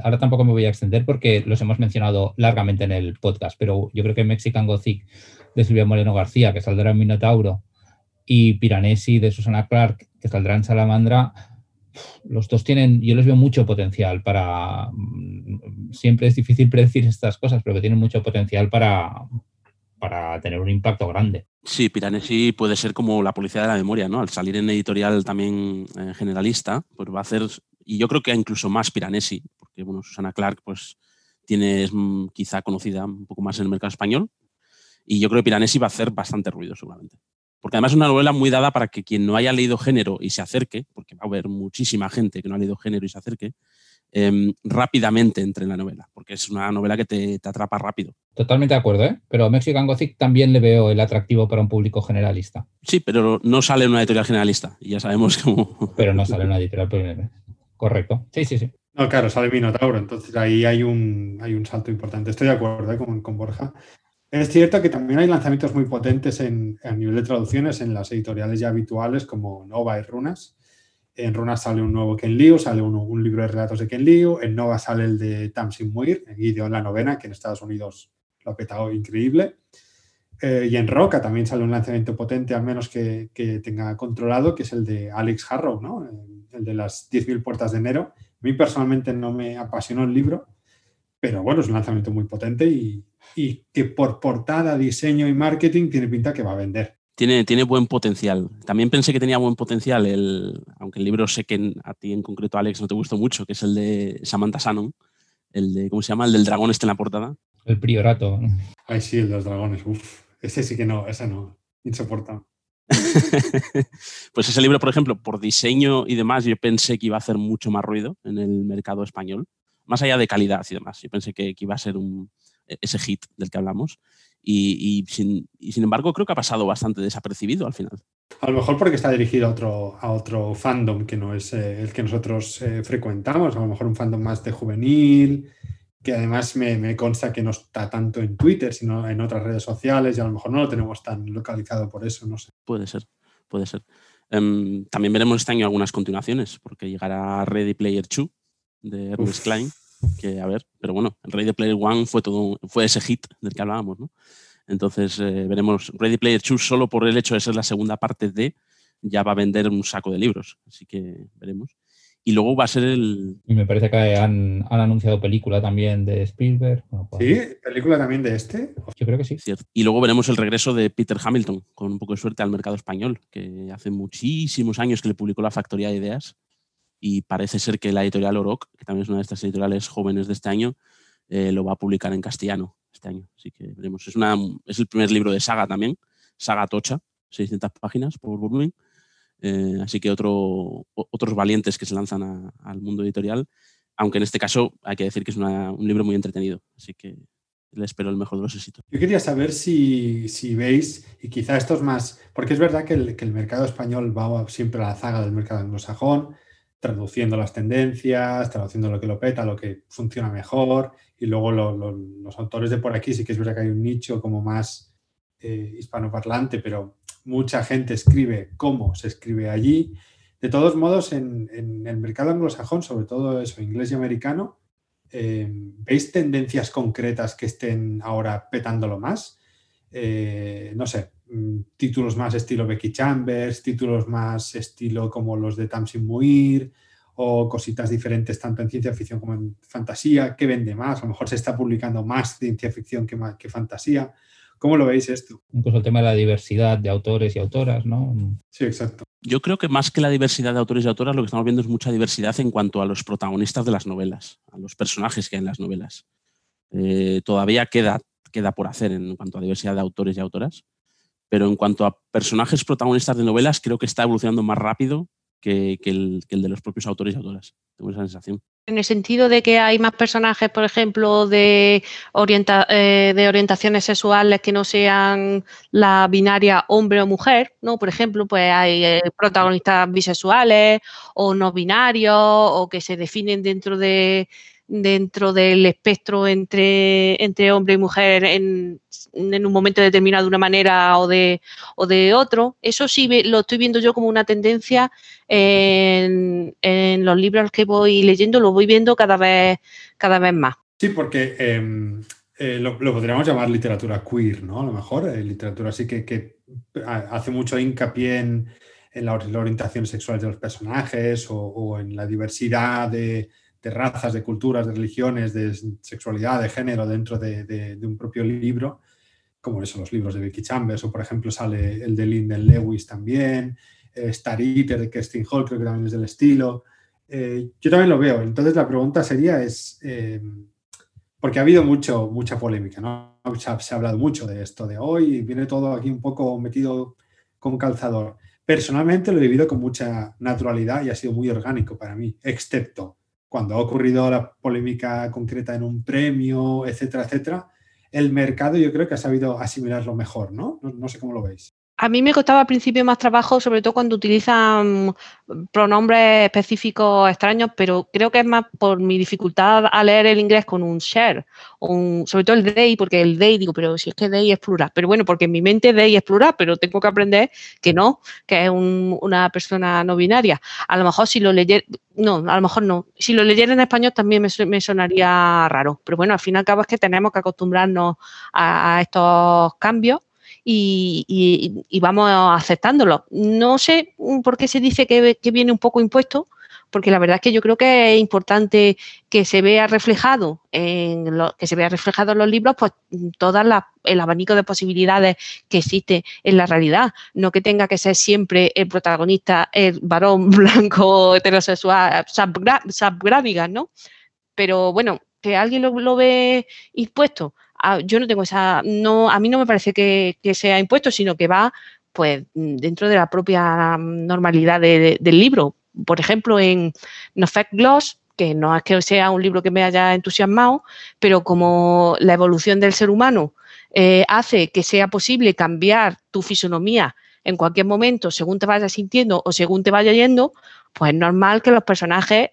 ahora tampoco me voy a extender porque los hemos mencionado largamente en el podcast, pero yo creo que Mexican Gothic de Silvia Moreno García, que saldrá en Minotauro, y Piranesi de Susana Clark, que saldrá en Salamandra, los dos tienen, yo les veo mucho potencial para, mm, siempre es difícil predecir estas cosas, pero que tienen mucho potencial para, para tener un impacto grande. Sí, Piranesi puede ser como la policía de la memoria, ¿no? Al salir en editorial también eh, generalista, pues va a hacer, y yo creo que incluso más Piranesi, porque bueno, Susana Clark pues tiene, mm, quizá conocida un poco más en el mercado español, y yo creo que Piranesi va a hacer bastante ruido seguramente. Porque además es una novela muy dada para que quien no haya leído género y se acerque, porque va a haber muchísima gente que no ha leído género y se acerque, Em, rápidamente entre en la novela, porque es una novela que te, atrapa rápido. Totalmente de acuerdo, ¿eh? pero Mexican Gothic también le veo el atractivo para un público generalista. Sí, pero no sale en una editorial generalista, y ya sabemos cómo. Pero no sale en una editorial Correcto. Sí, sí, sí. No, claro, sale Minotauro, entonces ahí hay un, hay un salto importante. Estoy de acuerdo ¿eh? con, con, Borja. Es cierto que también hay lanzamientos muy potentes en, a nivel de traducciones en las editoriales ya habituales como Nova y Runas. En Runas sale un nuevo Ken Liu, sale un, libro de relatos de Ken Liu. En Nova sale el de Tamsin Muir, en Gideon la novena, que en Estados Unidos lo ha petado increíble. Eh, y en Roca también sale un lanzamiento potente, al menos que, que tenga controlado, que es el de Alex Harrow, ¿no? el de las 10.000 puertas de enero a mí personalmente no me apasionó el libro, pero bueno, es un lanzamiento muy potente y, que por portada, diseño y marketing tiene pinta que va a vender. Tiene, tiene buen potencial. También pensé que tenía buen potencial, el, aunque el libro sé que a ti en concreto, Alex, no te gustó mucho, que es el de Samantha Shannon, el de, ¿cómo se llama? El del dragón este en la portada. El priorato. Ay, sí, el de los dragones. Uf, ese sí que no, ese no. Insoportable. pues ese libro, por ejemplo, por diseño y demás, yo pensé que iba a hacer mucho más ruido en el mercado español, más allá de calidad y demás. Yo pensé que, iba a ser un, ese hit del que hablamos. Y, sin, embargo, creo que ha pasado bastante desapercibido al final. A lo mejor porque está dirigido a otro, a otro fandom que no es eh, el que nosotros eh, frecuentamos, a lo mejor un fandom más de juvenil, que además me, consta que no está tanto en Twitter, sino en otras redes sociales y a lo mejor no lo tenemos tan localizado por eso, no sé. Puede ser, puede ser. Em, también veremos este año algunas continuaciones, porque llegará Ready Player 2 de Ernest Klein, que a ver, pero bueno, Ready Player 1 fue, todo, fue ese hit del que hablábamos, ¿no? Entonces eh, veremos Ready Player 2 solo por el hecho de ser la segunda parte de, ya va a vender un saco de libros, así que veremos. Y luego va a ser el... Y me parece que han, anunciado película también de Spielberg. Pues ¿Sí? ¿Película también de este? Yo creo que sí. Cierto. Y luego veremos el regreso de Peter Hamilton, con un poco de suerte al mercado español, que hace muchísimos años que le publicó La Factoría de Ideas y parece ser que la editorial Oroc, que también es una de estas editoriales jóvenes de este año, eh, lo va a publicar en castellano este año. Así que veremos. Es, una, es el primer libro de saga también, Saga Tocha, 600 páginas por volumen. Eh, así que otro, otros valientes que se lanzan al mundo editorial, aunque en este caso hay que decir que es un libro muy entretenido. Así que le espero el mejor de los éxitos. Yo quería saber si, veis, y quizá esto es más, porque es verdad que el, mercado español va siempre a la zaga del mercado anglosajón, traduciendo las tendencias, traduciendo lo que lo peta, lo que funciona mejor, y luego los autores de por aquí sí que es verdad que hay un nicho como más eh, hispanoparlante, pero mucha gente escribe cómo se escribe allí. De todos modos, en, el mercado anglosajón, sobre todo eso, inglés y americano, eh, ¿veis tendencias concretas que estén ahora petándolo más? Eh, no sé, mm, títulos más estilo Becky Chambers, títulos más estilo como los de Tamsin Muir, o cositas diferentes tanto en ciencia ficción como en fantasía, ¿qué vende más? A lo mejor se está publicando más ciencia ficción que, que fantasía. ¿Cómo lo veis esto? Incluso el tema de la diversidad de autores y autoras, ¿no? Sí, exacto. Yo creo que más que la diversidad de autores y autoras, lo que estamos viendo es mucha diversidad en cuanto a los protagonistas de las novelas, a los personajes que hay en las novelas. Eh, todavía queda, queda por hacer en cuanto a diversidad de autores y autoras, pero en cuanto a personajes protagonistas de novelas, creo que está evolucionando más rápido que, el, de los propios autores y autoras. Tengo esa sensación. En el sentido de que hay más personajes, por ejemplo, de, eh, de orientaciones sexuales que no sean la binaria hombre o mujer, ¿no? Por ejemplo, pues hay eh, protagonistas bisexuales o no binarios o que se definen dentro de dentro del espectro entre, entre hombre y mujer en, en, un momento determinado de una manera o de, o de otro. Eso sí lo estoy viendo yo como una tendencia en, en, los libros que voy leyendo, lo voy viendo cada vez, cada vez más. Sí, porque em, eh, lo, podríamos llamar literatura queer, ¿no? A lo mejor, eh, literatura así que, que, hace mucho hincapié en, en la, orientación sexual de los personajes o en la diversidad de de razas, de culturas, de religiones, de sexualidad, de género dentro de, un propio libro, como son los libros de Vicky Chambers, o por ejemplo sale el de Lyndon Lewis también, eh, Star Eater de Kerstin Hall, creo que también es del estilo. Eh, yo también lo veo. Entonces la pregunta sería es, eh, porque ha habido mucho, mucha polémica, ¿no? Se ha, se ha, hablado mucho de esto de hoy, viene todo aquí un poco metido con calzador. Personalmente lo he vivido con mucha naturalidad y ha sido muy orgánico para mí, excepto cuando ha ocurrido la polémica concreta en un premio, etcétera, etcétera, el mercado yo creo que ha sabido asimilarlo mejor, ¿no? No, sé cómo lo veis. A mí me costaba al principio más trabajo, sobre todo cuando utilizan pronombres específicos extraños, pero creo que es más por mi dificultad a leer el inglés con un share, sobre todo el they, porque el they, digo, pero si es que they es plural, pero bueno, porque en mi mente they es plural, pero tengo que aprender que no, que es una persona no binaria. A lo mejor si lo leyera, no, a lo mejor no, si lo leyera en español también me, sonaría raro, pero bueno, al fin y al cabo es que tenemos que acostumbrarnos a estos cambios y, vamos aceptándolo. No sé por qué se dice que, viene un poco impuesto, porque la verdad es que yo creo que es importante que se vea reflejado en lo, que se vea reflejado en los libros, pues todo el abanico de posibilidades que existe en la realidad, no que tenga que ser siempre el protagonista el varón blanco heterosexual subgrávigas, ¿no? Pero bueno, que alguien lo ve impuesto yo no tengo esa, no, a mí no me parece que, sea impuesto, sino que va pues dentro de la propia normalidad del libro. Por ejemplo, en No Fact Gloss, que no es que sea un libro que me haya entusiasmado, pero como la evolución del ser humano eh, hace que sea posible cambiar tu fisonomía en cualquier momento según te vayas sintiendo o según te vaya yendo, pues es normal que los personajes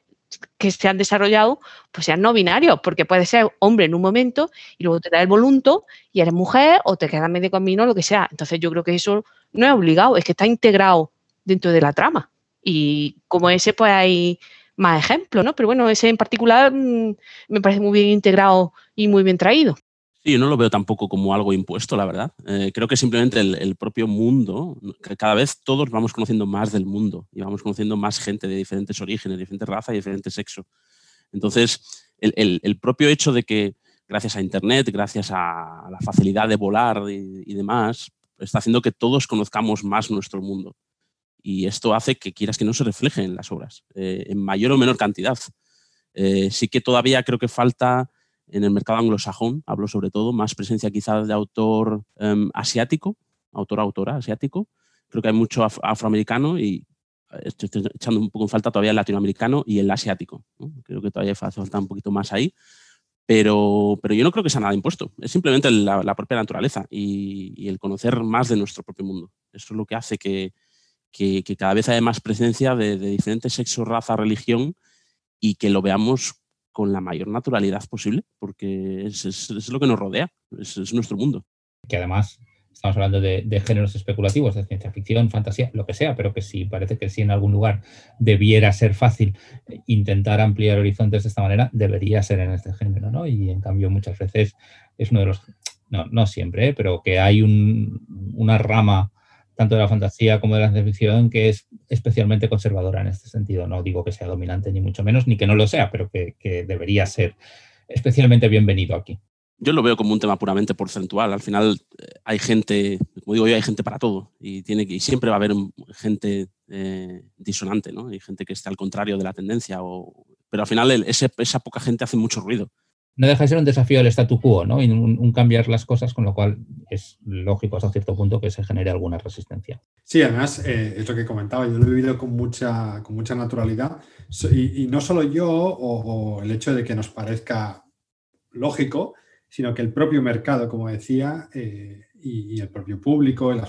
que se han desarrollado pues sean no binarios, porque puede ser hombre en un momento y luego te da el volunto y eres mujer o te quedas medio camino, lo que sea. Entonces yo creo que eso no es obligado, es que está integrado dentro de la trama. Y como ese, pues hay más ejemplos, ¿no? Pero bueno, ese en particular mm, me parece muy bien integrado y muy bien traído. Sí, yo no lo veo tampoco como algo impuesto, la verdad. Eh, creo que simplemente el, propio mundo, cada vez todos vamos conociendo más del mundo y vamos conociendo más gente de diferentes orígenes, diferentes razas y diferentes sexos. Entonces, el, propio hecho de que gracias a Internet, gracias a la facilidad de volar y, demás, está haciendo que todos conozcamos más nuestro mundo. Y esto hace que quieras que no se refleje en las obras, eh, en mayor o menor cantidad. Eh, sí que todavía creo que falta en el mercado anglosajón, hablo sobre todo, más presencia quizás de autor em, asiático, autor-autora asiático. Creo que hay mucho afroamericano y eh, estoy echando un poco en falta todavía el latinoamericano y el asiático. Creo que todavía hace falta un poquito más ahí. Pero, pero yo no creo que sea nada impuesto. Es simplemente la, propia naturaleza y, el conocer más de nuestro propio mundo. Eso es lo que hace que, que, cada vez haya más presencia de, de diferentes sexos, raza, religión y que lo veamos con la mayor naturalidad posible, porque es, lo que nos rodea, es, nuestro mundo. Que además estamos hablando de, géneros especulativos, de ciencia ficción, fantasía, lo que sea, pero que sí, parece que si en algún lugar debiera ser fácil intentar ampliar horizontes de esta manera, debería ser en este género, ¿no? Y en cambio muchas veces es uno de los, no, no siempre, ¿eh? pero que hay una rama tanto de la fantasía como de la ciencia que es especialmente conservadora en este sentido. No digo que sea dominante ni mucho menos, ni que no lo sea, pero que, debería ser especialmente bienvenido aquí. Yo lo veo como un tema puramente porcentual. Al final eh, hay gente, como digo yo, hay gente para todo y, tiene y siempre va a haber gente eh, disonante, ¿no? Hay gente que esté al contrario de la tendencia, o, pero al final esa poca gente hace mucho ruido no deja de ser un desafío del statu quo, ¿no? Y un, cambiar las cosas, con lo cual es lógico hasta cierto punto que se genere alguna resistencia. Sí, además, eh, es lo que comentaba, yo lo he vivido con mucha, con mucha naturalidad. Y, no solo yo o, el hecho de que nos parezca lógico, sino que el propio mercado, como decía, eh, y, el propio público, el,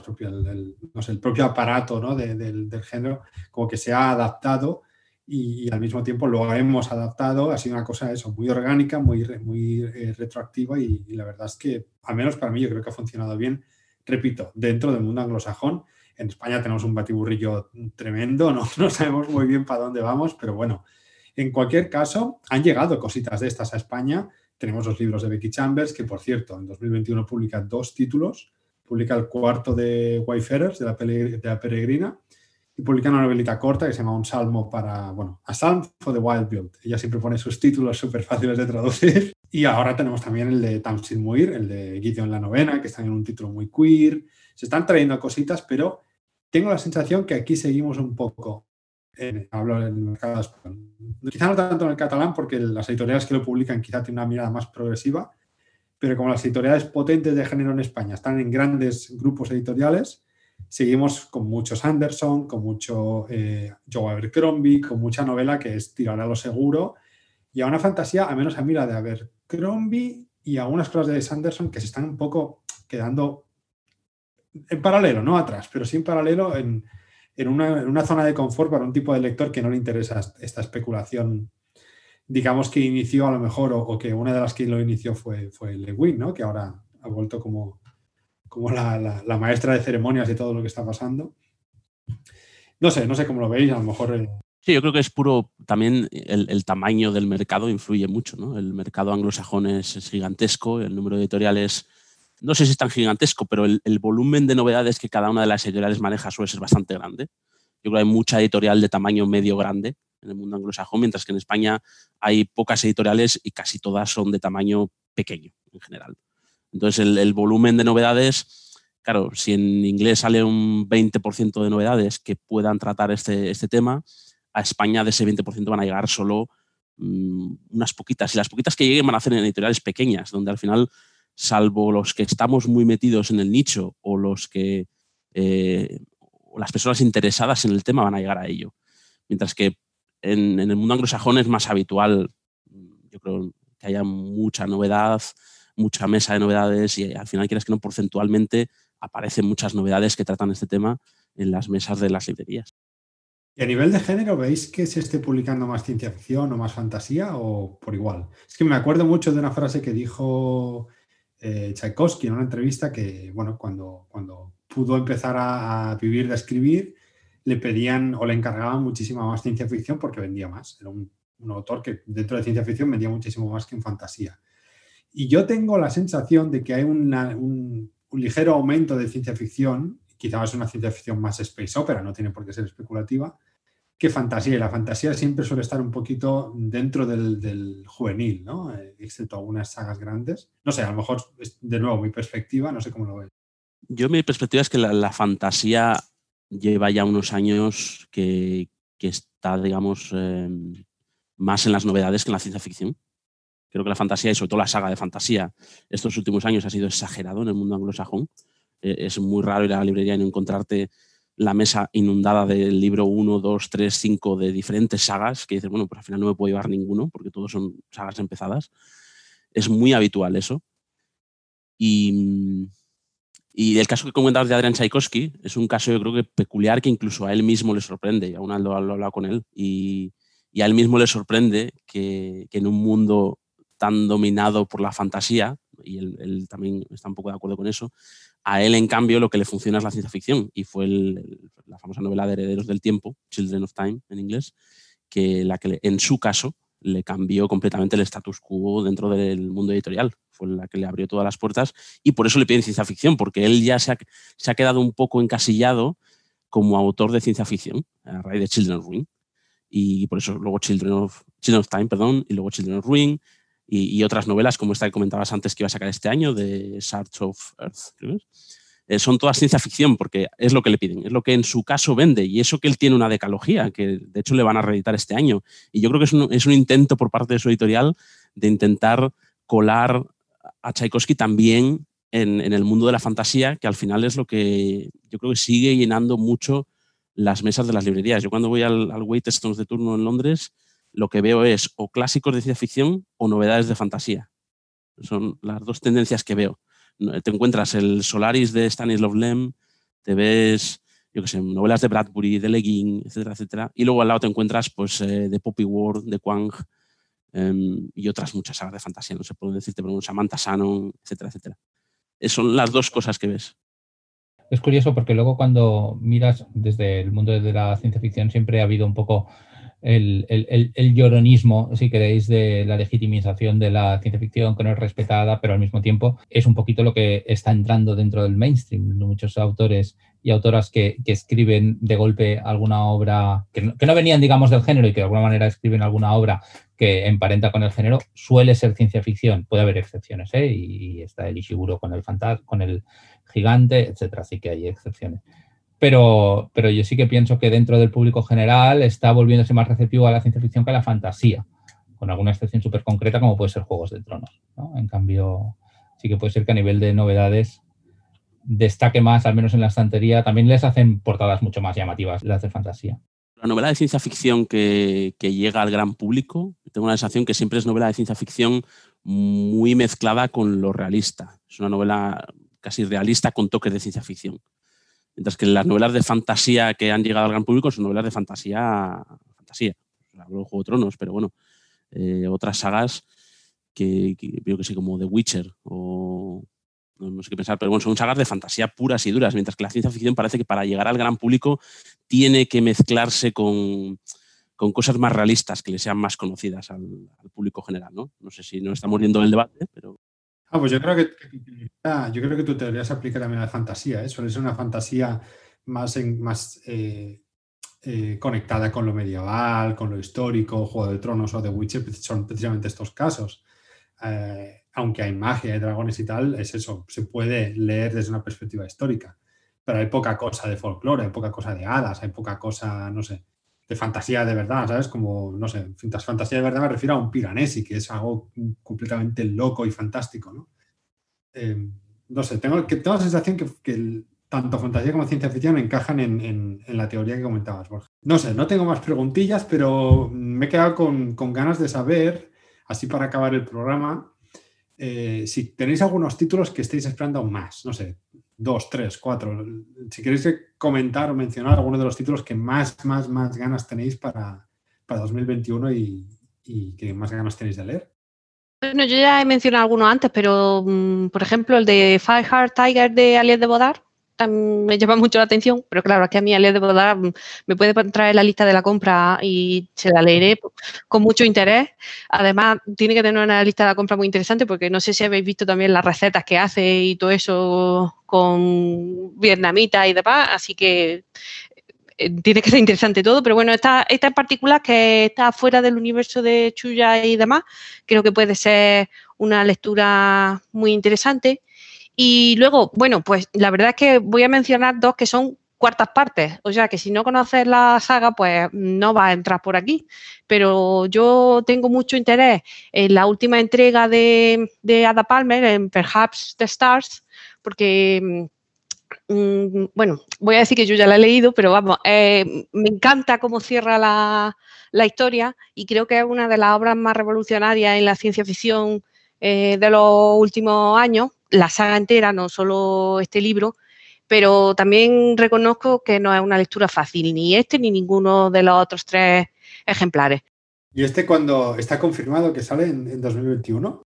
el, propio aparato ¿no? del género, como que se ha adaptado y, al mismo tiempo lo hemos adaptado, ha sido una cosa eso, muy orgánica, muy, muy eh, retroactiva y, la verdad es que, al menos para mí, yo creo que ha funcionado bien. Repito, dentro del mundo anglosajón, en España tenemos un batiburrillo tremendo, no, no sabemos muy bien para dónde vamos, pero bueno, en cualquier caso, han llegado cositas de estas a España. Tenemos los libros de Becky Chambers, que por cierto, en 2021 publica dos títulos. Publica el cuarto de Wayfarers, de la, de la Peregrina, y publica una novelita corta que se llama Un Salmo para, bueno, A Psalm for the Wild Build. Ella siempre pone sus títulos súper fáciles de traducir. Y ahora tenemos también el de Tamsin Muir, el de Gideon la novena, que está en un título muy queer. Se están trayendo cositas, pero tengo la sensación que aquí seguimos un poco. Hablo en el mercado español. Quizá no tanto en el catalán, porque las editoriales que lo publican quizá tienen una mirada más progresiva, pero como las editoriales potentes de género en España están en grandes grupos editoriales, seguimos con muchos Anderson, con mucho eh, Joe Abercrombie, con mucha novela que es tirar a lo seguro y a una fantasía, al menos a mí la de Abercrombie y algunas cosas de Sanderson que se están un poco quedando en paralelo, no atrás, pero sí en paralelo en, una, zona de confort para un tipo de lector que no le interesa esta especulación, digamos que inició a lo mejor, o, que una de las que lo inició fue, fue Lewin, ¿no? que ahora ha vuelto como, como la, maestra de ceremonias y todo lo que está pasando. No sé, no sé cómo lo veis, a lo mejor... Sí, yo creo que es puro, también el, tamaño del mercado influye mucho, ¿no? El mercado anglosajón es, gigantesco, el número de editoriales, no sé si es tan gigantesco, pero el, volumen de novedades que cada una de las editoriales maneja suele ser bastante grande. Yo creo que hay mucha editorial de tamaño medio grande en el mundo anglosajón, mientras que en España hay pocas editoriales y casi todas son de tamaño pequeño en general. Entonces, el, volumen de novedades, claro, si en inglés sale un 20% de novedades que puedan tratar este, este, tema, a España de ese 20% van a llegar solo mm, unas poquitas. Y las poquitas que lleguen van a hacer en editoriales pequeñas, donde al final, salvo los que estamos muy metidos en el nicho o los que eh, las personas interesadas en el tema van a llegar a ello. Mientras que en, en el mundo anglosajón es más habitual, yo creo, que haya mucha novedad, mucha mesa de novedades y al final quieres que no porcentualmente aparecen muchas novedades que tratan este tema en las mesas de las librerías. ¿Y a nivel de género veis que se esté publicando más ciencia ficción o más fantasía o por igual? Es que me acuerdo mucho de una frase que dijo eh, Tchaikovsky en una entrevista que, bueno, cuando, cuando pudo empezar a, vivir de escribir, le pedían o le encargaban muchísima más ciencia ficción porque vendía más. Era un autor que dentro de ciencia ficción vendía muchísimo más que en fantasía. Y yo tengo la sensación de que hay un, ligero aumento de ciencia ficción, quizás una ciencia ficción más space opera, no tiene por qué ser especulativa, que fantasía. Y la fantasía siempre suele estar un poquito dentro del, juvenil, ¿no? Eh, excepto algunas sagas grandes. No sé, a lo mejor de nuevo mi perspectiva, no sé cómo lo ves. Yo mi perspectiva es que la, fantasía lleva ya unos años que, está, digamos, eh, más en las novedades que en la ciencia ficción. Creo que la fantasía y sobre todo la saga de fantasía estos últimos años ha sido exagerado en el mundo anglosajón. Eh, es muy raro ir a la librería y no encontrarte la mesa inundada del libro 1, 2, 3, 5 de diferentes sagas que dices, bueno, pues al final no me puedo llevar ninguno porque todos son sagas empezadas. Es muy habitual eso. Y, y el caso que comentabas de Adrian Tchaikovsky es un caso yo creo que peculiar que incluso a él mismo le sorprende, y aún lo, he hablado con él, y, y, a él mismo le sorprende que, que en un mundo tan dominado por la fantasía, y él, también está un poco de acuerdo con eso, a él, en cambio, lo que le funciona es la ciencia ficción, y fue la famosa novela de Herederos del Tiempo, Children of Time en inglés, que, la que en su caso le cambió completamente el status quo dentro del mundo editorial. Fue la que le abrió todas las puertas y por eso le piden ciencia ficción, porque él ya se ha, se ha quedado un poco encasillado como autor de ciencia ficción a raíz de Children of Ring. Y por eso luego Children of, Children of Time, perdón, y luego Children of Ring, y, otras novelas como esta que comentabas antes que iba a sacar este año, de Shards of Earth, eh, son todas ciencia ficción porque es lo que le piden, es lo que en su caso vende y eso que él tiene una decalogía, que de hecho le van a reeditar este año. Y yo creo que es un, es un intento por parte de su editorial de intentar colar a Tchaikovsky también en, en, el mundo de la fantasía, que al final es lo que yo creo que sigue llenando mucho las mesas de las librerías. Yo cuando voy al, al Waitrose de turno en Londres, lo que veo es o clásicos de ciencia ficción o novedades de fantasía. Son las dos tendencias que veo. Te encuentras el Solaris de Stanislav Lem, te ves, yo qué sé, novelas de Bradbury, de Legging, etcétera, etcétera. Y luego al lado te encuentras, pues, eh, de Poppy World, de Quang em, y otras muchas sagas de fantasía. No sé puedo decirte, pero Samantha Shannon, etcétera, etcétera. son las dos cosas que ves. Es curioso porque luego cuando miras desde el mundo de la ciencia ficción siempre ha habido un poco el, lloronismo, si queréis, de la legitimización de la ciencia ficción que no es respetada, pero al mismo tiempo es un poquito lo que está entrando dentro del mainstream. Muchos autores y autoras que, escriben de golpe alguna obra que no, venían, digamos, del género y que de alguna manera escriben alguna obra que emparenta con el género, suele ser ciencia ficción. Puede haber excepciones, ¿eh? Y, está el Ishiguro con el, con el gigante, etcétera. Así que hay excepciones pero, pero yo sí que pienso que dentro del público general está volviéndose más receptivo a la ciencia ficción que a la fantasía, con alguna excepción súper concreta como puede ser Juegos de Tronos. En cambio, sí que puede ser que a nivel de novedades destaque más, al menos en la estantería. También les hacen portadas mucho más llamativas las de fantasía. La novela de ciencia ficción que, que llega al gran público, tengo la sensación que siempre es novela de ciencia ficción muy mezclada con lo realista. Es una novela casi realista con toques de ciencia ficción. Mientras que las novelas de fantasía que han llegado al gran público son novelas de fantasía, fantasía. Hablo de Juego de Tronos, pero bueno, eh, otras sagas que, que que sé, como The Witcher o no, sé qué pensar, pero bueno, son sagas de fantasía puras y duras, mientras que la ciencia ficción parece que para llegar al gran público tiene que mezclarse con, cosas más realistas que le sean más conocidas al, público general, ¿no? No sé si nos estamos viendo el debate, pero... Ah, pues yo creo que, yo creo que tu teoría se aplica también a la fantasía, ¿eh? suele ser una fantasía más, más eh, eh, conectada con lo medieval, con lo histórico, Juego de Tronos o The Witcher, son precisamente estos casos. Eh, aunque hay magia, hay dragones y tal, es eso, se puede leer desde una perspectiva histórica. Pero hay poca cosa de folclore, hay poca cosa de hadas, hay poca cosa, no sé, de fantasía de verdad, ¿sabes? Como, no sé, fantasía de verdad me refiero a un piranesi, que es algo completamente loco y fantástico, ¿no? Eh, no sé, tengo, que, tengo la sensación que, tanto fantasía como ciencia ficción encajan en, la teoría que comentabas, Borja. No sé, no tengo más preguntillas, pero me he quedado con, con ganas de saber, así para acabar el programa, eh, si tenéis algunos títulos que estéis esperando más, no sé, dos, tres, cuatro, si queréis comentar o mencionar algunos de los títulos que más, más, más ganas tenéis para, para 2021 y, y que más ganas tenéis de leer. Bueno, yo ya he mencionado algunos antes, pero mm, por ejemplo el de Fireheart Tiger de Alias de Bodar, me llama mucho la atención, pero claro, es que a mí Ale de Bodar me puede traer la lista de la compra y se la leeré con mucho interés. Además, tiene que tener una lista de la compra muy interesante porque no sé si habéis visto también las recetas que hace y todo eso con vietnamita y demás, así que eh, tiene que ser interesante todo, pero bueno, esta, esta en particular que está fuera del universo de Chuya y demás, creo que puede ser una lectura muy interesante. Y luego, bueno, pues la verdad es que voy a mencionar dos que son cuartas partes. O sea que si no conoces la saga, pues no va a entrar por aquí. Pero yo tengo mucho interés en la última entrega de, Ada Palmer, en Perhaps the Stars, porque mm, bueno, voy a decir que yo ya la he leído, pero vamos, eh, me encanta cómo cierra la, historia y creo que es una de las obras más revolucionarias en la ciencia ficción eh, de los últimos años la saga entera, no solo este libro, pero también reconozco que no es una lectura fácil, ni este ni ninguno de los otros tres ejemplares. ¿Y este cuando está confirmado que sale en, 2021?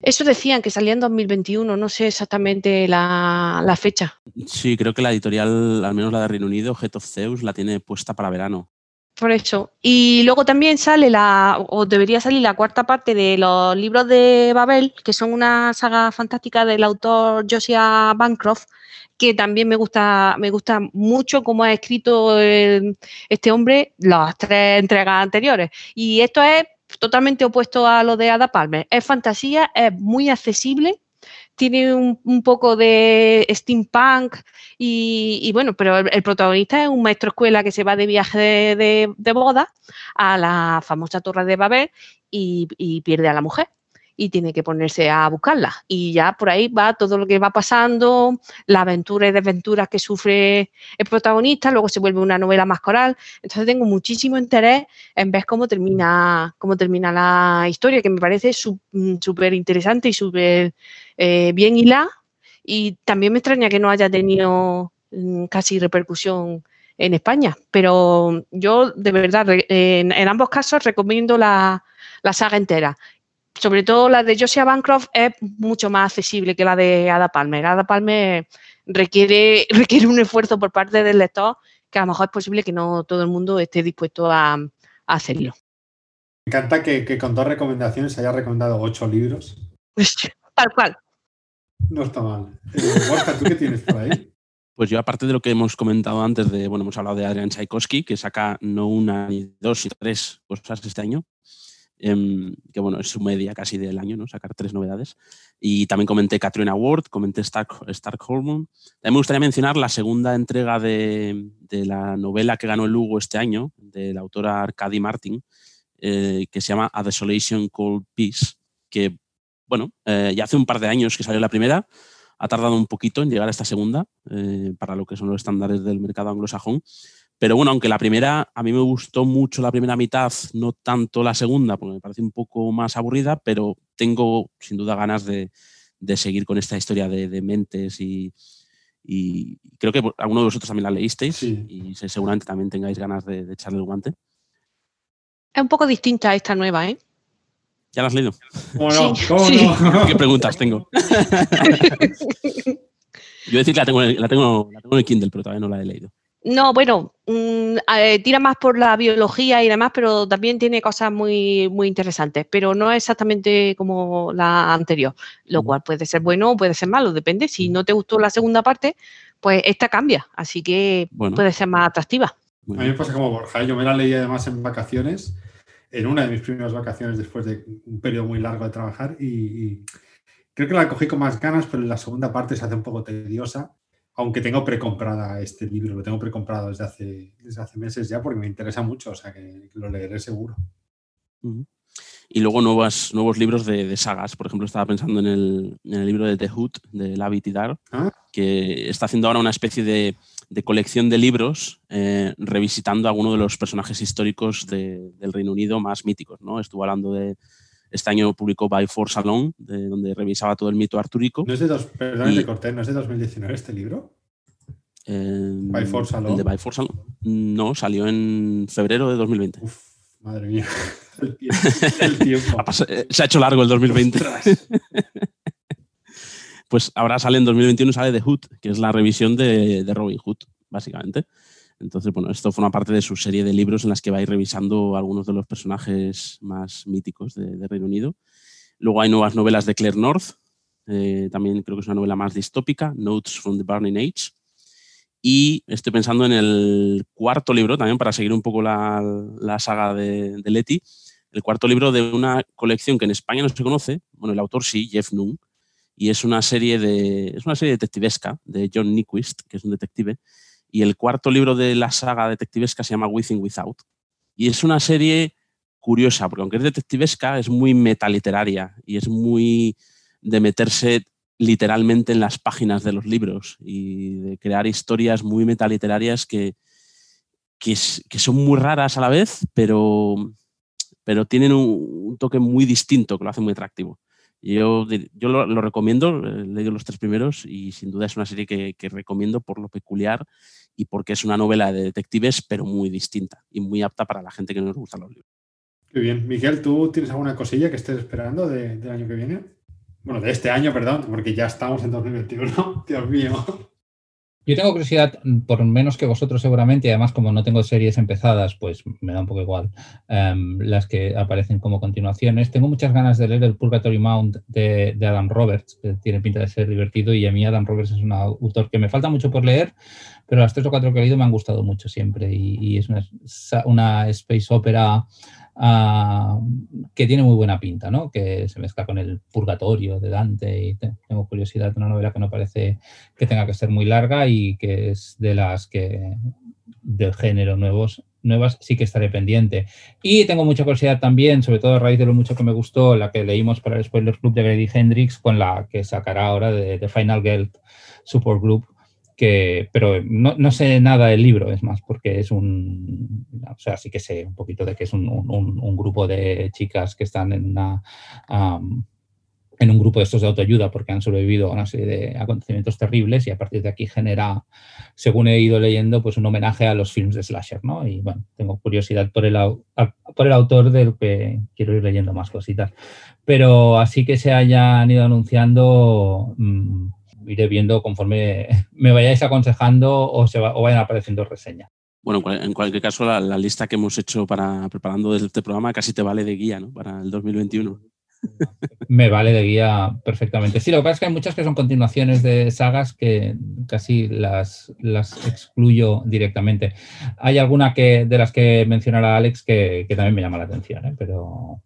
Eso decían que salía en 2021, no sé exactamente la, la, fecha. Sí, creo que la editorial, al menos la de Reino Unido, Head of Zeus, la tiene puesta para verano. Por eso. Y luego también sale la, o debería salir la cuarta parte de los libros de Babel, que son una saga fantástica del autor Josiah Bancroft, que también me gusta, me gusta mucho cómo ha escrito este hombre las tres entregas anteriores. Y esto es totalmente opuesto a lo de Ada Palmer. Es fantasía, es muy accesible tiene un, poco de steampunk y, bueno, pero el, protagonista es un maestro escuela que se va de viaje de, boda a la famosa Torre de Babel y pierde a la mujer y tiene que ponerse a buscarla. Y ya por ahí va todo lo que va pasando, la aventura y desventuras que sufre el protagonista, luego se vuelve una novela más coral. Entonces tengo muchísimo interés en ver cómo termina, cómo termina la historia, que me parece mm, súper interesante y súper eh, bien hilada. Y también me extraña que no haya tenido mm, casi repercusión en España. Pero yo, de verdad, en, ambos casos recomiendo la, la saga entera sobre todo la de Josiah Bancroft es mucho más accesible que la de Ada Palmer. Ada Palmer requiere, requiere un esfuerzo por parte del lector que a lo mejor es posible que no todo el mundo esté dispuesto a, hacerlo. Me encanta que, con dos recomendaciones haya recomendado ocho libros. Tal cual. No está mal. Eh, Borja, ¿tú qué tienes por ahí? Pues yo, aparte de lo que hemos comentado antes, de, bueno, hemos hablado de Adrian Tchaikovsky, que saca no una, ni dos, ni tres cosas este año. Em, que bueno, es su media casi del año, ¿no? Sacar tres novedades. Y también comenté Katrina Ward, comenté Stark, Stark Hormone. También me gustaría mencionar la segunda entrega de, de la novela que ganó el Lugo este año, de la autora Arcady Martin, eh, que se llama A Desolation Cold Peace, que, bueno, eh, ya hace un par de años que salió la primera, ha tardado un poquito en llegar a esta segunda, eh, para lo que son los estándares del mercado anglosajón, pero bueno, aunque la primera, a mí me gustó mucho la primera mitad, no tanto la segunda, porque me parece un poco más aburrida, pero tengo sin duda ganas de, de seguir con esta historia de, mentes y, creo que alguno de vosotros también la leísteis y seguramente también tengáis ganas de, echarle el guante. Es un poco distinta a esta nueva, ¿eh? ¿Ya la has leído? ¿Cómo no? ¿Cómo no? ¿Qué preguntas tengo? Yo decir que la tengo, la, tengo, la tengo en el Kindle, pero todavía no la he leído. No, bueno, mm, tira más por la biología y demás, pero también tiene cosas muy, muy interesantes, pero no exactamente como la anterior, lo cual puede ser bueno o puede ser malo, depende. Si no te gustó la segunda parte, pues esta cambia, así que puede ser más atractiva. A mí me pasa como Borja, yo me la leí además en vacaciones, en una de mis primeras vacaciones después de un periodo muy largo de trabajar y creo que la cogí con más ganas, pero en la segunda parte se hace un poco tediosa aunque tengo precomprada este libro, lo tengo precomprado desde hace, desde hace meses ya porque me interesa mucho, o sea que lo leeré seguro. Y luego nuevas, nuevos libros de, sagas. Por ejemplo, estaba pensando en el, libro de The Hood, de Lavi Tidar, ah. que está haciendo ahora una especie de, colección de libros eh, revisitando a algunos de los personajes históricos del Reino Unido más míticos. ¿no? Estuvo hablando de, este año publicó By Force Alone, de donde revisaba todo el mito artúrico. ¿No es de, dos, perdón, de ¿no es de 2019 este libro? Eh, By Force Alone. El de By Force Alone. No, salió en febrero de 2020. Uf, madre mía. El tiempo. Eh, se ha hecho largo el 2020. pues ahora sale en 2021, sale The Hood, que es la revisión de, de Robin Hood, básicamente. Entonces, bueno, esto forma parte de su serie de libros en las que va revisando algunos de los personajes más míticos de, Reino Unido. Luego hay nuevas novelas de Claire North, eh, también creo que es una novela más distópica, Notes from the Burning Age. Y estoy pensando en el cuarto libro, también para seguir un poco la, saga de, de, Letty, el cuarto libro de una colección que en España no se conoce, bueno, el autor sí, Jeff Nunn, y es una serie de, es una serie detectivesca de John Nyquist, que es un detective, y el cuarto libro de la saga detectivesca se llama Within Without. Y es una serie curiosa, porque aunque es detectivesca, es muy metaliteraria y es muy de meterse literalmente en las páginas de los libros y de crear historias muy metaliterarias que, que, son muy raras a la vez, pero, pero tienen un, toque muy distinto que lo hace muy atractivo. Yo, yo lo, recomiendo, he leído los tres primeros y sin duda es una serie que, que, recomiendo por lo peculiar y porque es una novela de detectives, pero muy distinta y muy apta para la gente que no nos gustan los libros. Qué bien. Miguel, ¿tú tienes alguna cosilla que estés esperando del año que viene? Bueno, de este año, perdón, porque ya estamos en 2021. Dios mío. Yo tengo curiosidad, por menos que vosotros seguramente, y además como no tengo series empezadas, pues me da un poco igual em, las que aparecen como continuaciones. Tengo muchas ganas de leer el Purgatory Mount de, Adam Roberts, que tiene pinta de ser divertido y a mí Adam Roberts es un autor que me falta mucho por leer, pero las tres o cuatro que he leído me han gustado mucho siempre y, es una, una space opera Ah, que tiene muy buena pinta, ¿no? que se mezcla con el purgatorio de Dante y tengo curiosidad de una novela que no parece que tenga que ser muy larga y que es de las que del género nuevos nuevas sí que estaré pendiente. Y tengo mucha curiosidad también, sobre todo a raíz de lo mucho que me gustó, la que leímos para el Spoiler Club de Grady Hendrix, con la que sacará ahora de, de Final Girl Support Group, que, pero no, no, sé nada del libro, es más, porque es un, o sea, sí que sé un poquito de que es un, un, grupo de chicas que están en una, en un grupo de estos de autoayuda porque han sobrevivido a una serie de acontecimientos terribles y a partir de aquí genera, según he ido leyendo, pues un homenaje a los films de slasher, ¿no? Y bueno, tengo curiosidad por el, por el autor del que quiero ir leyendo más cositas. Pero así que se hayan ido anunciando... Mm, iré viendo conforme me vayáis aconsejando o, se vayan apareciendo reseñas. Bueno, en cualquier caso, la, lista que hemos hecho para preparando este programa casi te vale de guía, ¿no? Para el 2021. Me vale de guía perfectamente. Sí, lo que pasa es que hay muchas que son continuaciones de sagas que casi las, las excluyo directamente. Hay alguna que, de las que mencionará Alex que, que también me llama la atención, ¿eh? pero,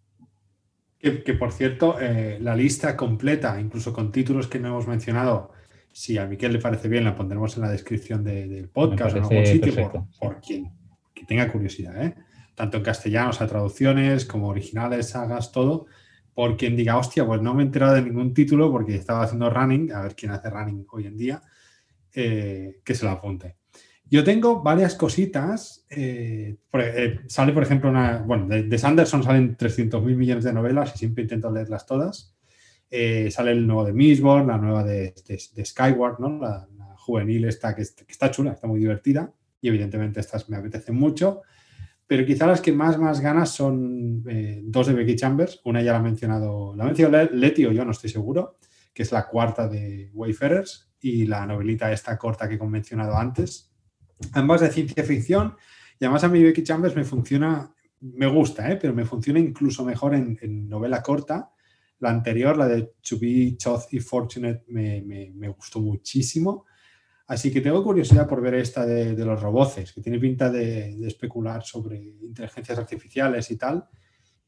que, por cierto, eh, la lista completa, incluso con títulos que no hemos mencionado, si a Miquel le parece bien, la pondremos en la descripción del podcast o en algún sitio por, quien que tenga curiosidad, ¿eh? tanto en castellano, o sea, traducciones como originales, sagas, todo, por quien diga, hostia, pues no me he enterado de ningún título porque estaba haciendo running, a ver quién hace running hoy en día, eh, que se lo apunte. Yo tengo varias cositas. Eh, eh, sale, por ejemplo, una. Bueno, de, Sanderson salen 300.000 millones de novelas y siempre intento leerlas todas. Eh, sale el nuevo de Mistborn, la nueva de, Skyward, ¿no? La, juvenil esta que, está chula, está muy divertida y evidentemente estas me apetecen mucho. Pero quizá las que más, más ganas son eh, dos de Becky Chambers. Una ya la ha mencionado, la ha mencionado Leti o yo, no estoy seguro, que es la cuarta de Wayfarers y la novelita esta corta que he mencionado antes. Ambas de ciencia ficción y además a mí Becky Chambers me funciona, me gusta, ¿eh? pero me funciona incluso mejor en, novela corta. La anterior, la de To Be, Choth y Fortunate, me, gustó muchísimo. Así que tengo curiosidad por ver esta de, los roboces, que tiene pinta de, especular sobre inteligencias artificiales y tal,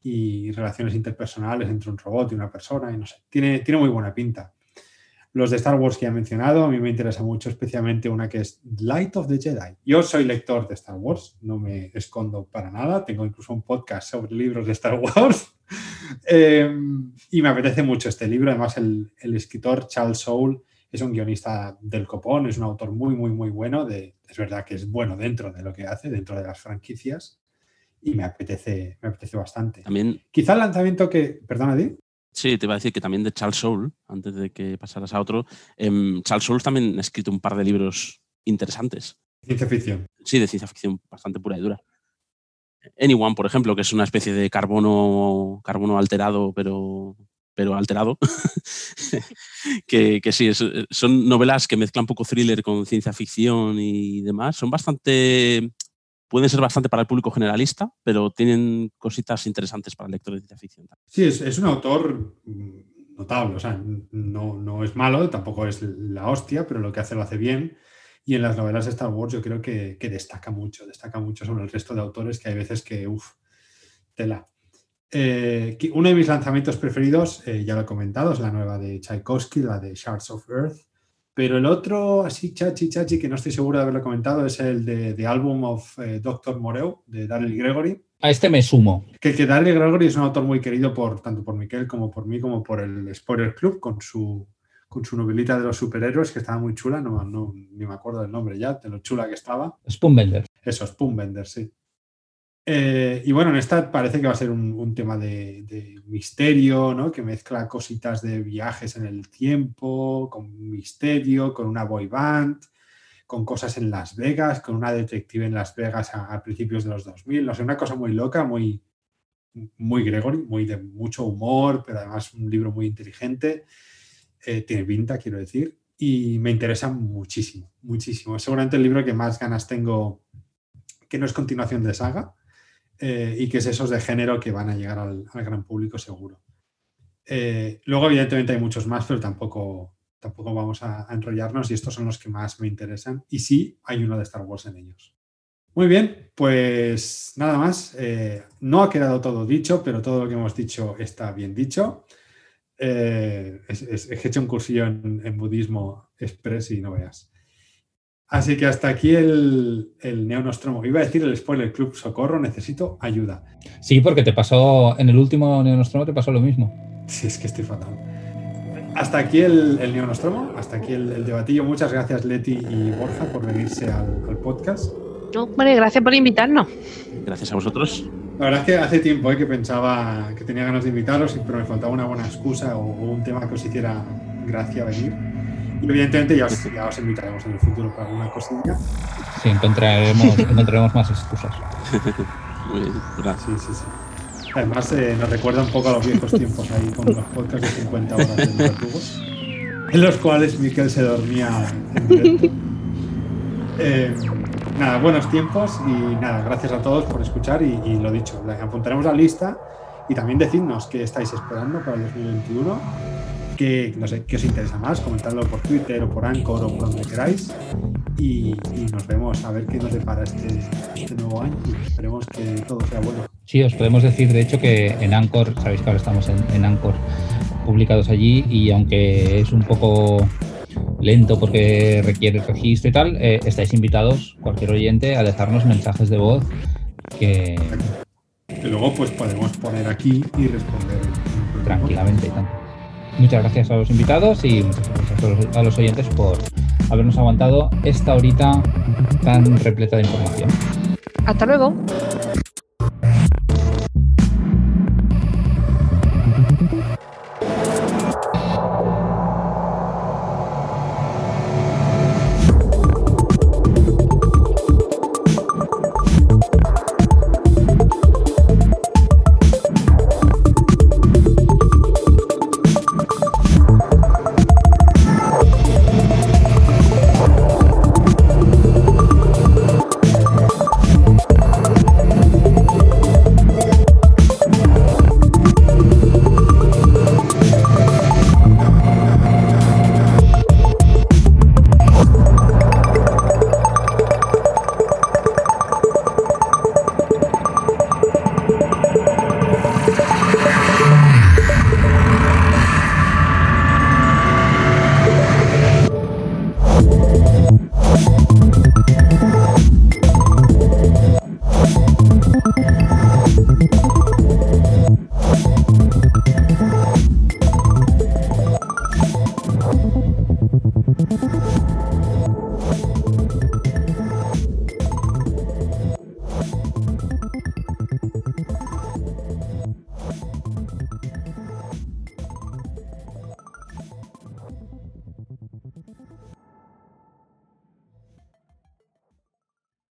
y relaciones interpersonales entre un robot y una persona, y no sé, tiene, tiene muy buena pinta. Los de Star Wars que he mencionado, a mí me interesa mucho, especialmente una que es Light of the Jedi. Yo soy lector de Star Wars, no me escondo para nada, tengo incluso un podcast sobre libros de Star Wars. Em, y me apetece mucho este libro. Además, el, escritor Charles Soule es un guionista del copón, es un autor muy, muy, muy bueno. De, es verdad que es bueno dentro de lo que hace, dentro de las franquicias. Y me apetece, me apetece bastante. También. Quizá el lanzamiento que. Perdona, Di. Sí, te iba a decir que también de Charles Soule, antes de que pasaras a otro, em, Charles Soule también ha escrito un par de libros interesantes. Ciencia ficción. Sí, de ciencia ficción bastante pura y dura. Anyone, por ejemplo, que es una especie de carbono, carbono alterado, pero, pero alterado. que, que, sí, son novelas que mezclan un poco thriller con ciencia ficción y demás. Son bastante pueden ser bastante para el público generalista, pero tienen cositas interesantes para el lector de ciencia ficción. Sí, es, un autor mm, notable, o sea, no, no, es malo, tampoco es la hostia, pero lo que hace lo hace bien. Y en las novelas de Star Wars yo creo que, destaca mucho, destaca mucho sobre el resto de autores que hay veces que, uff, tela. Eh, uno de mis lanzamientos preferidos, eh, ya lo he comentado, es la nueva de Tchaikovsky, la de Shards of Earth. Pero el otro, así chachi, chachi, que no estoy seguro de haberlo comentado, es el de The Album of eh, Dr. Moreau, de Daryl Gregory. A este me sumo. Que, que Daryl Gregory es un autor muy querido por tanto por Miquel como por mí, como por el Spoiler Club, con su, con su novelita de los superhéroes, que estaba muy chula, no, no, ni me acuerdo del nombre ya, de lo chula que estaba. Spoonbender. Eso, Spoonbender, sí. Eh, y bueno, en esta parece que va a ser un, tema de, misterio, ¿no? Que mezcla cositas de viajes en el tiempo, con misterio, con una boy band, con cosas en Las Vegas, con una detective en Las Vegas a, principios de los 2000. No sé, una cosa muy loca, muy, muy Gregory, muy de mucho humor, pero además un libro muy inteligente. Eh, tiene pinta, quiero decir, y me interesa muchísimo, muchísimo. Seguramente el libro que más ganas tengo, que no es continuación de saga, eh, y que es esos de género que van a llegar al, gran público seguro. Eh, luego, evidentemente, hay muchos más, pero tampoco, tampoco vamos a, enrollarnos y estos son los que más me interesan. Y sí, hay uno de Star Wars en ellos. Muy bien, pues nada más. Eh, no ha quedado todo dicho, pero todo lo que hemos dicho está bien dicho. he hecho un cursillo en, en budismo express y no veas. Así que hasta aquí el, el Neonostromo. Iba a decir el Spoiler Club, socorro, necesito ayuda. Sí, porque te pasó, en el último Neonostromo te pasó lo mismo. Sí, es que estoy fatal. Hasta aquí el, el Neonostromo, hasta aquí el, debatillo. Muchas gracias Leti y Borja por venirse al, podcast. vale, gracias por invitarnos. Gracias a vosotros. La verdad es que hace tiempo eh, que pensaba que tenía ganas de invitaros, pero me faltaba una buena excusa o un tema que os hiciera gracia venir evidentemente ya os, invitaremos en el futuro para alguna cosilla. Sí, encontraremos, encontraremos más excusas. Muy bien, gracias. Sí, sí, sí. Además, eh, nos recuerda un poco a los viejos tiempos ahí con los podcasts de 50 horas de en los cuales Miquel se dormía en. Eh, nada, buenos tiempos y nada, gracias a todos por escuchar y, y lo dicho, apuntaremos la lista y también decidnos qué estáis esperando para el 2021 que no sé, qué os interesa más, comentadlo por Twitter o por Anchor o por donde queráis. Y, nos vemos a ver qué nos depara este, este, nuevo año y esperemos que todo sea bueno. Sí, os podemos decir de hecho que en Anchor, sabéis que ahora estamos en, en Anchor publicados allí y aunque es un poco lento porque requiere registro y tal, eh, estáis invitados, cualquier oyente, a dejarnos mensajes de voz que... Que luego pues podemos poner aquí y responder. Tranquilamente y tanto. Muchas gracias a los invitados y muchas gracias a los, oyentes por habernos aguantado esta horita tan repleta de información. Hasta luego.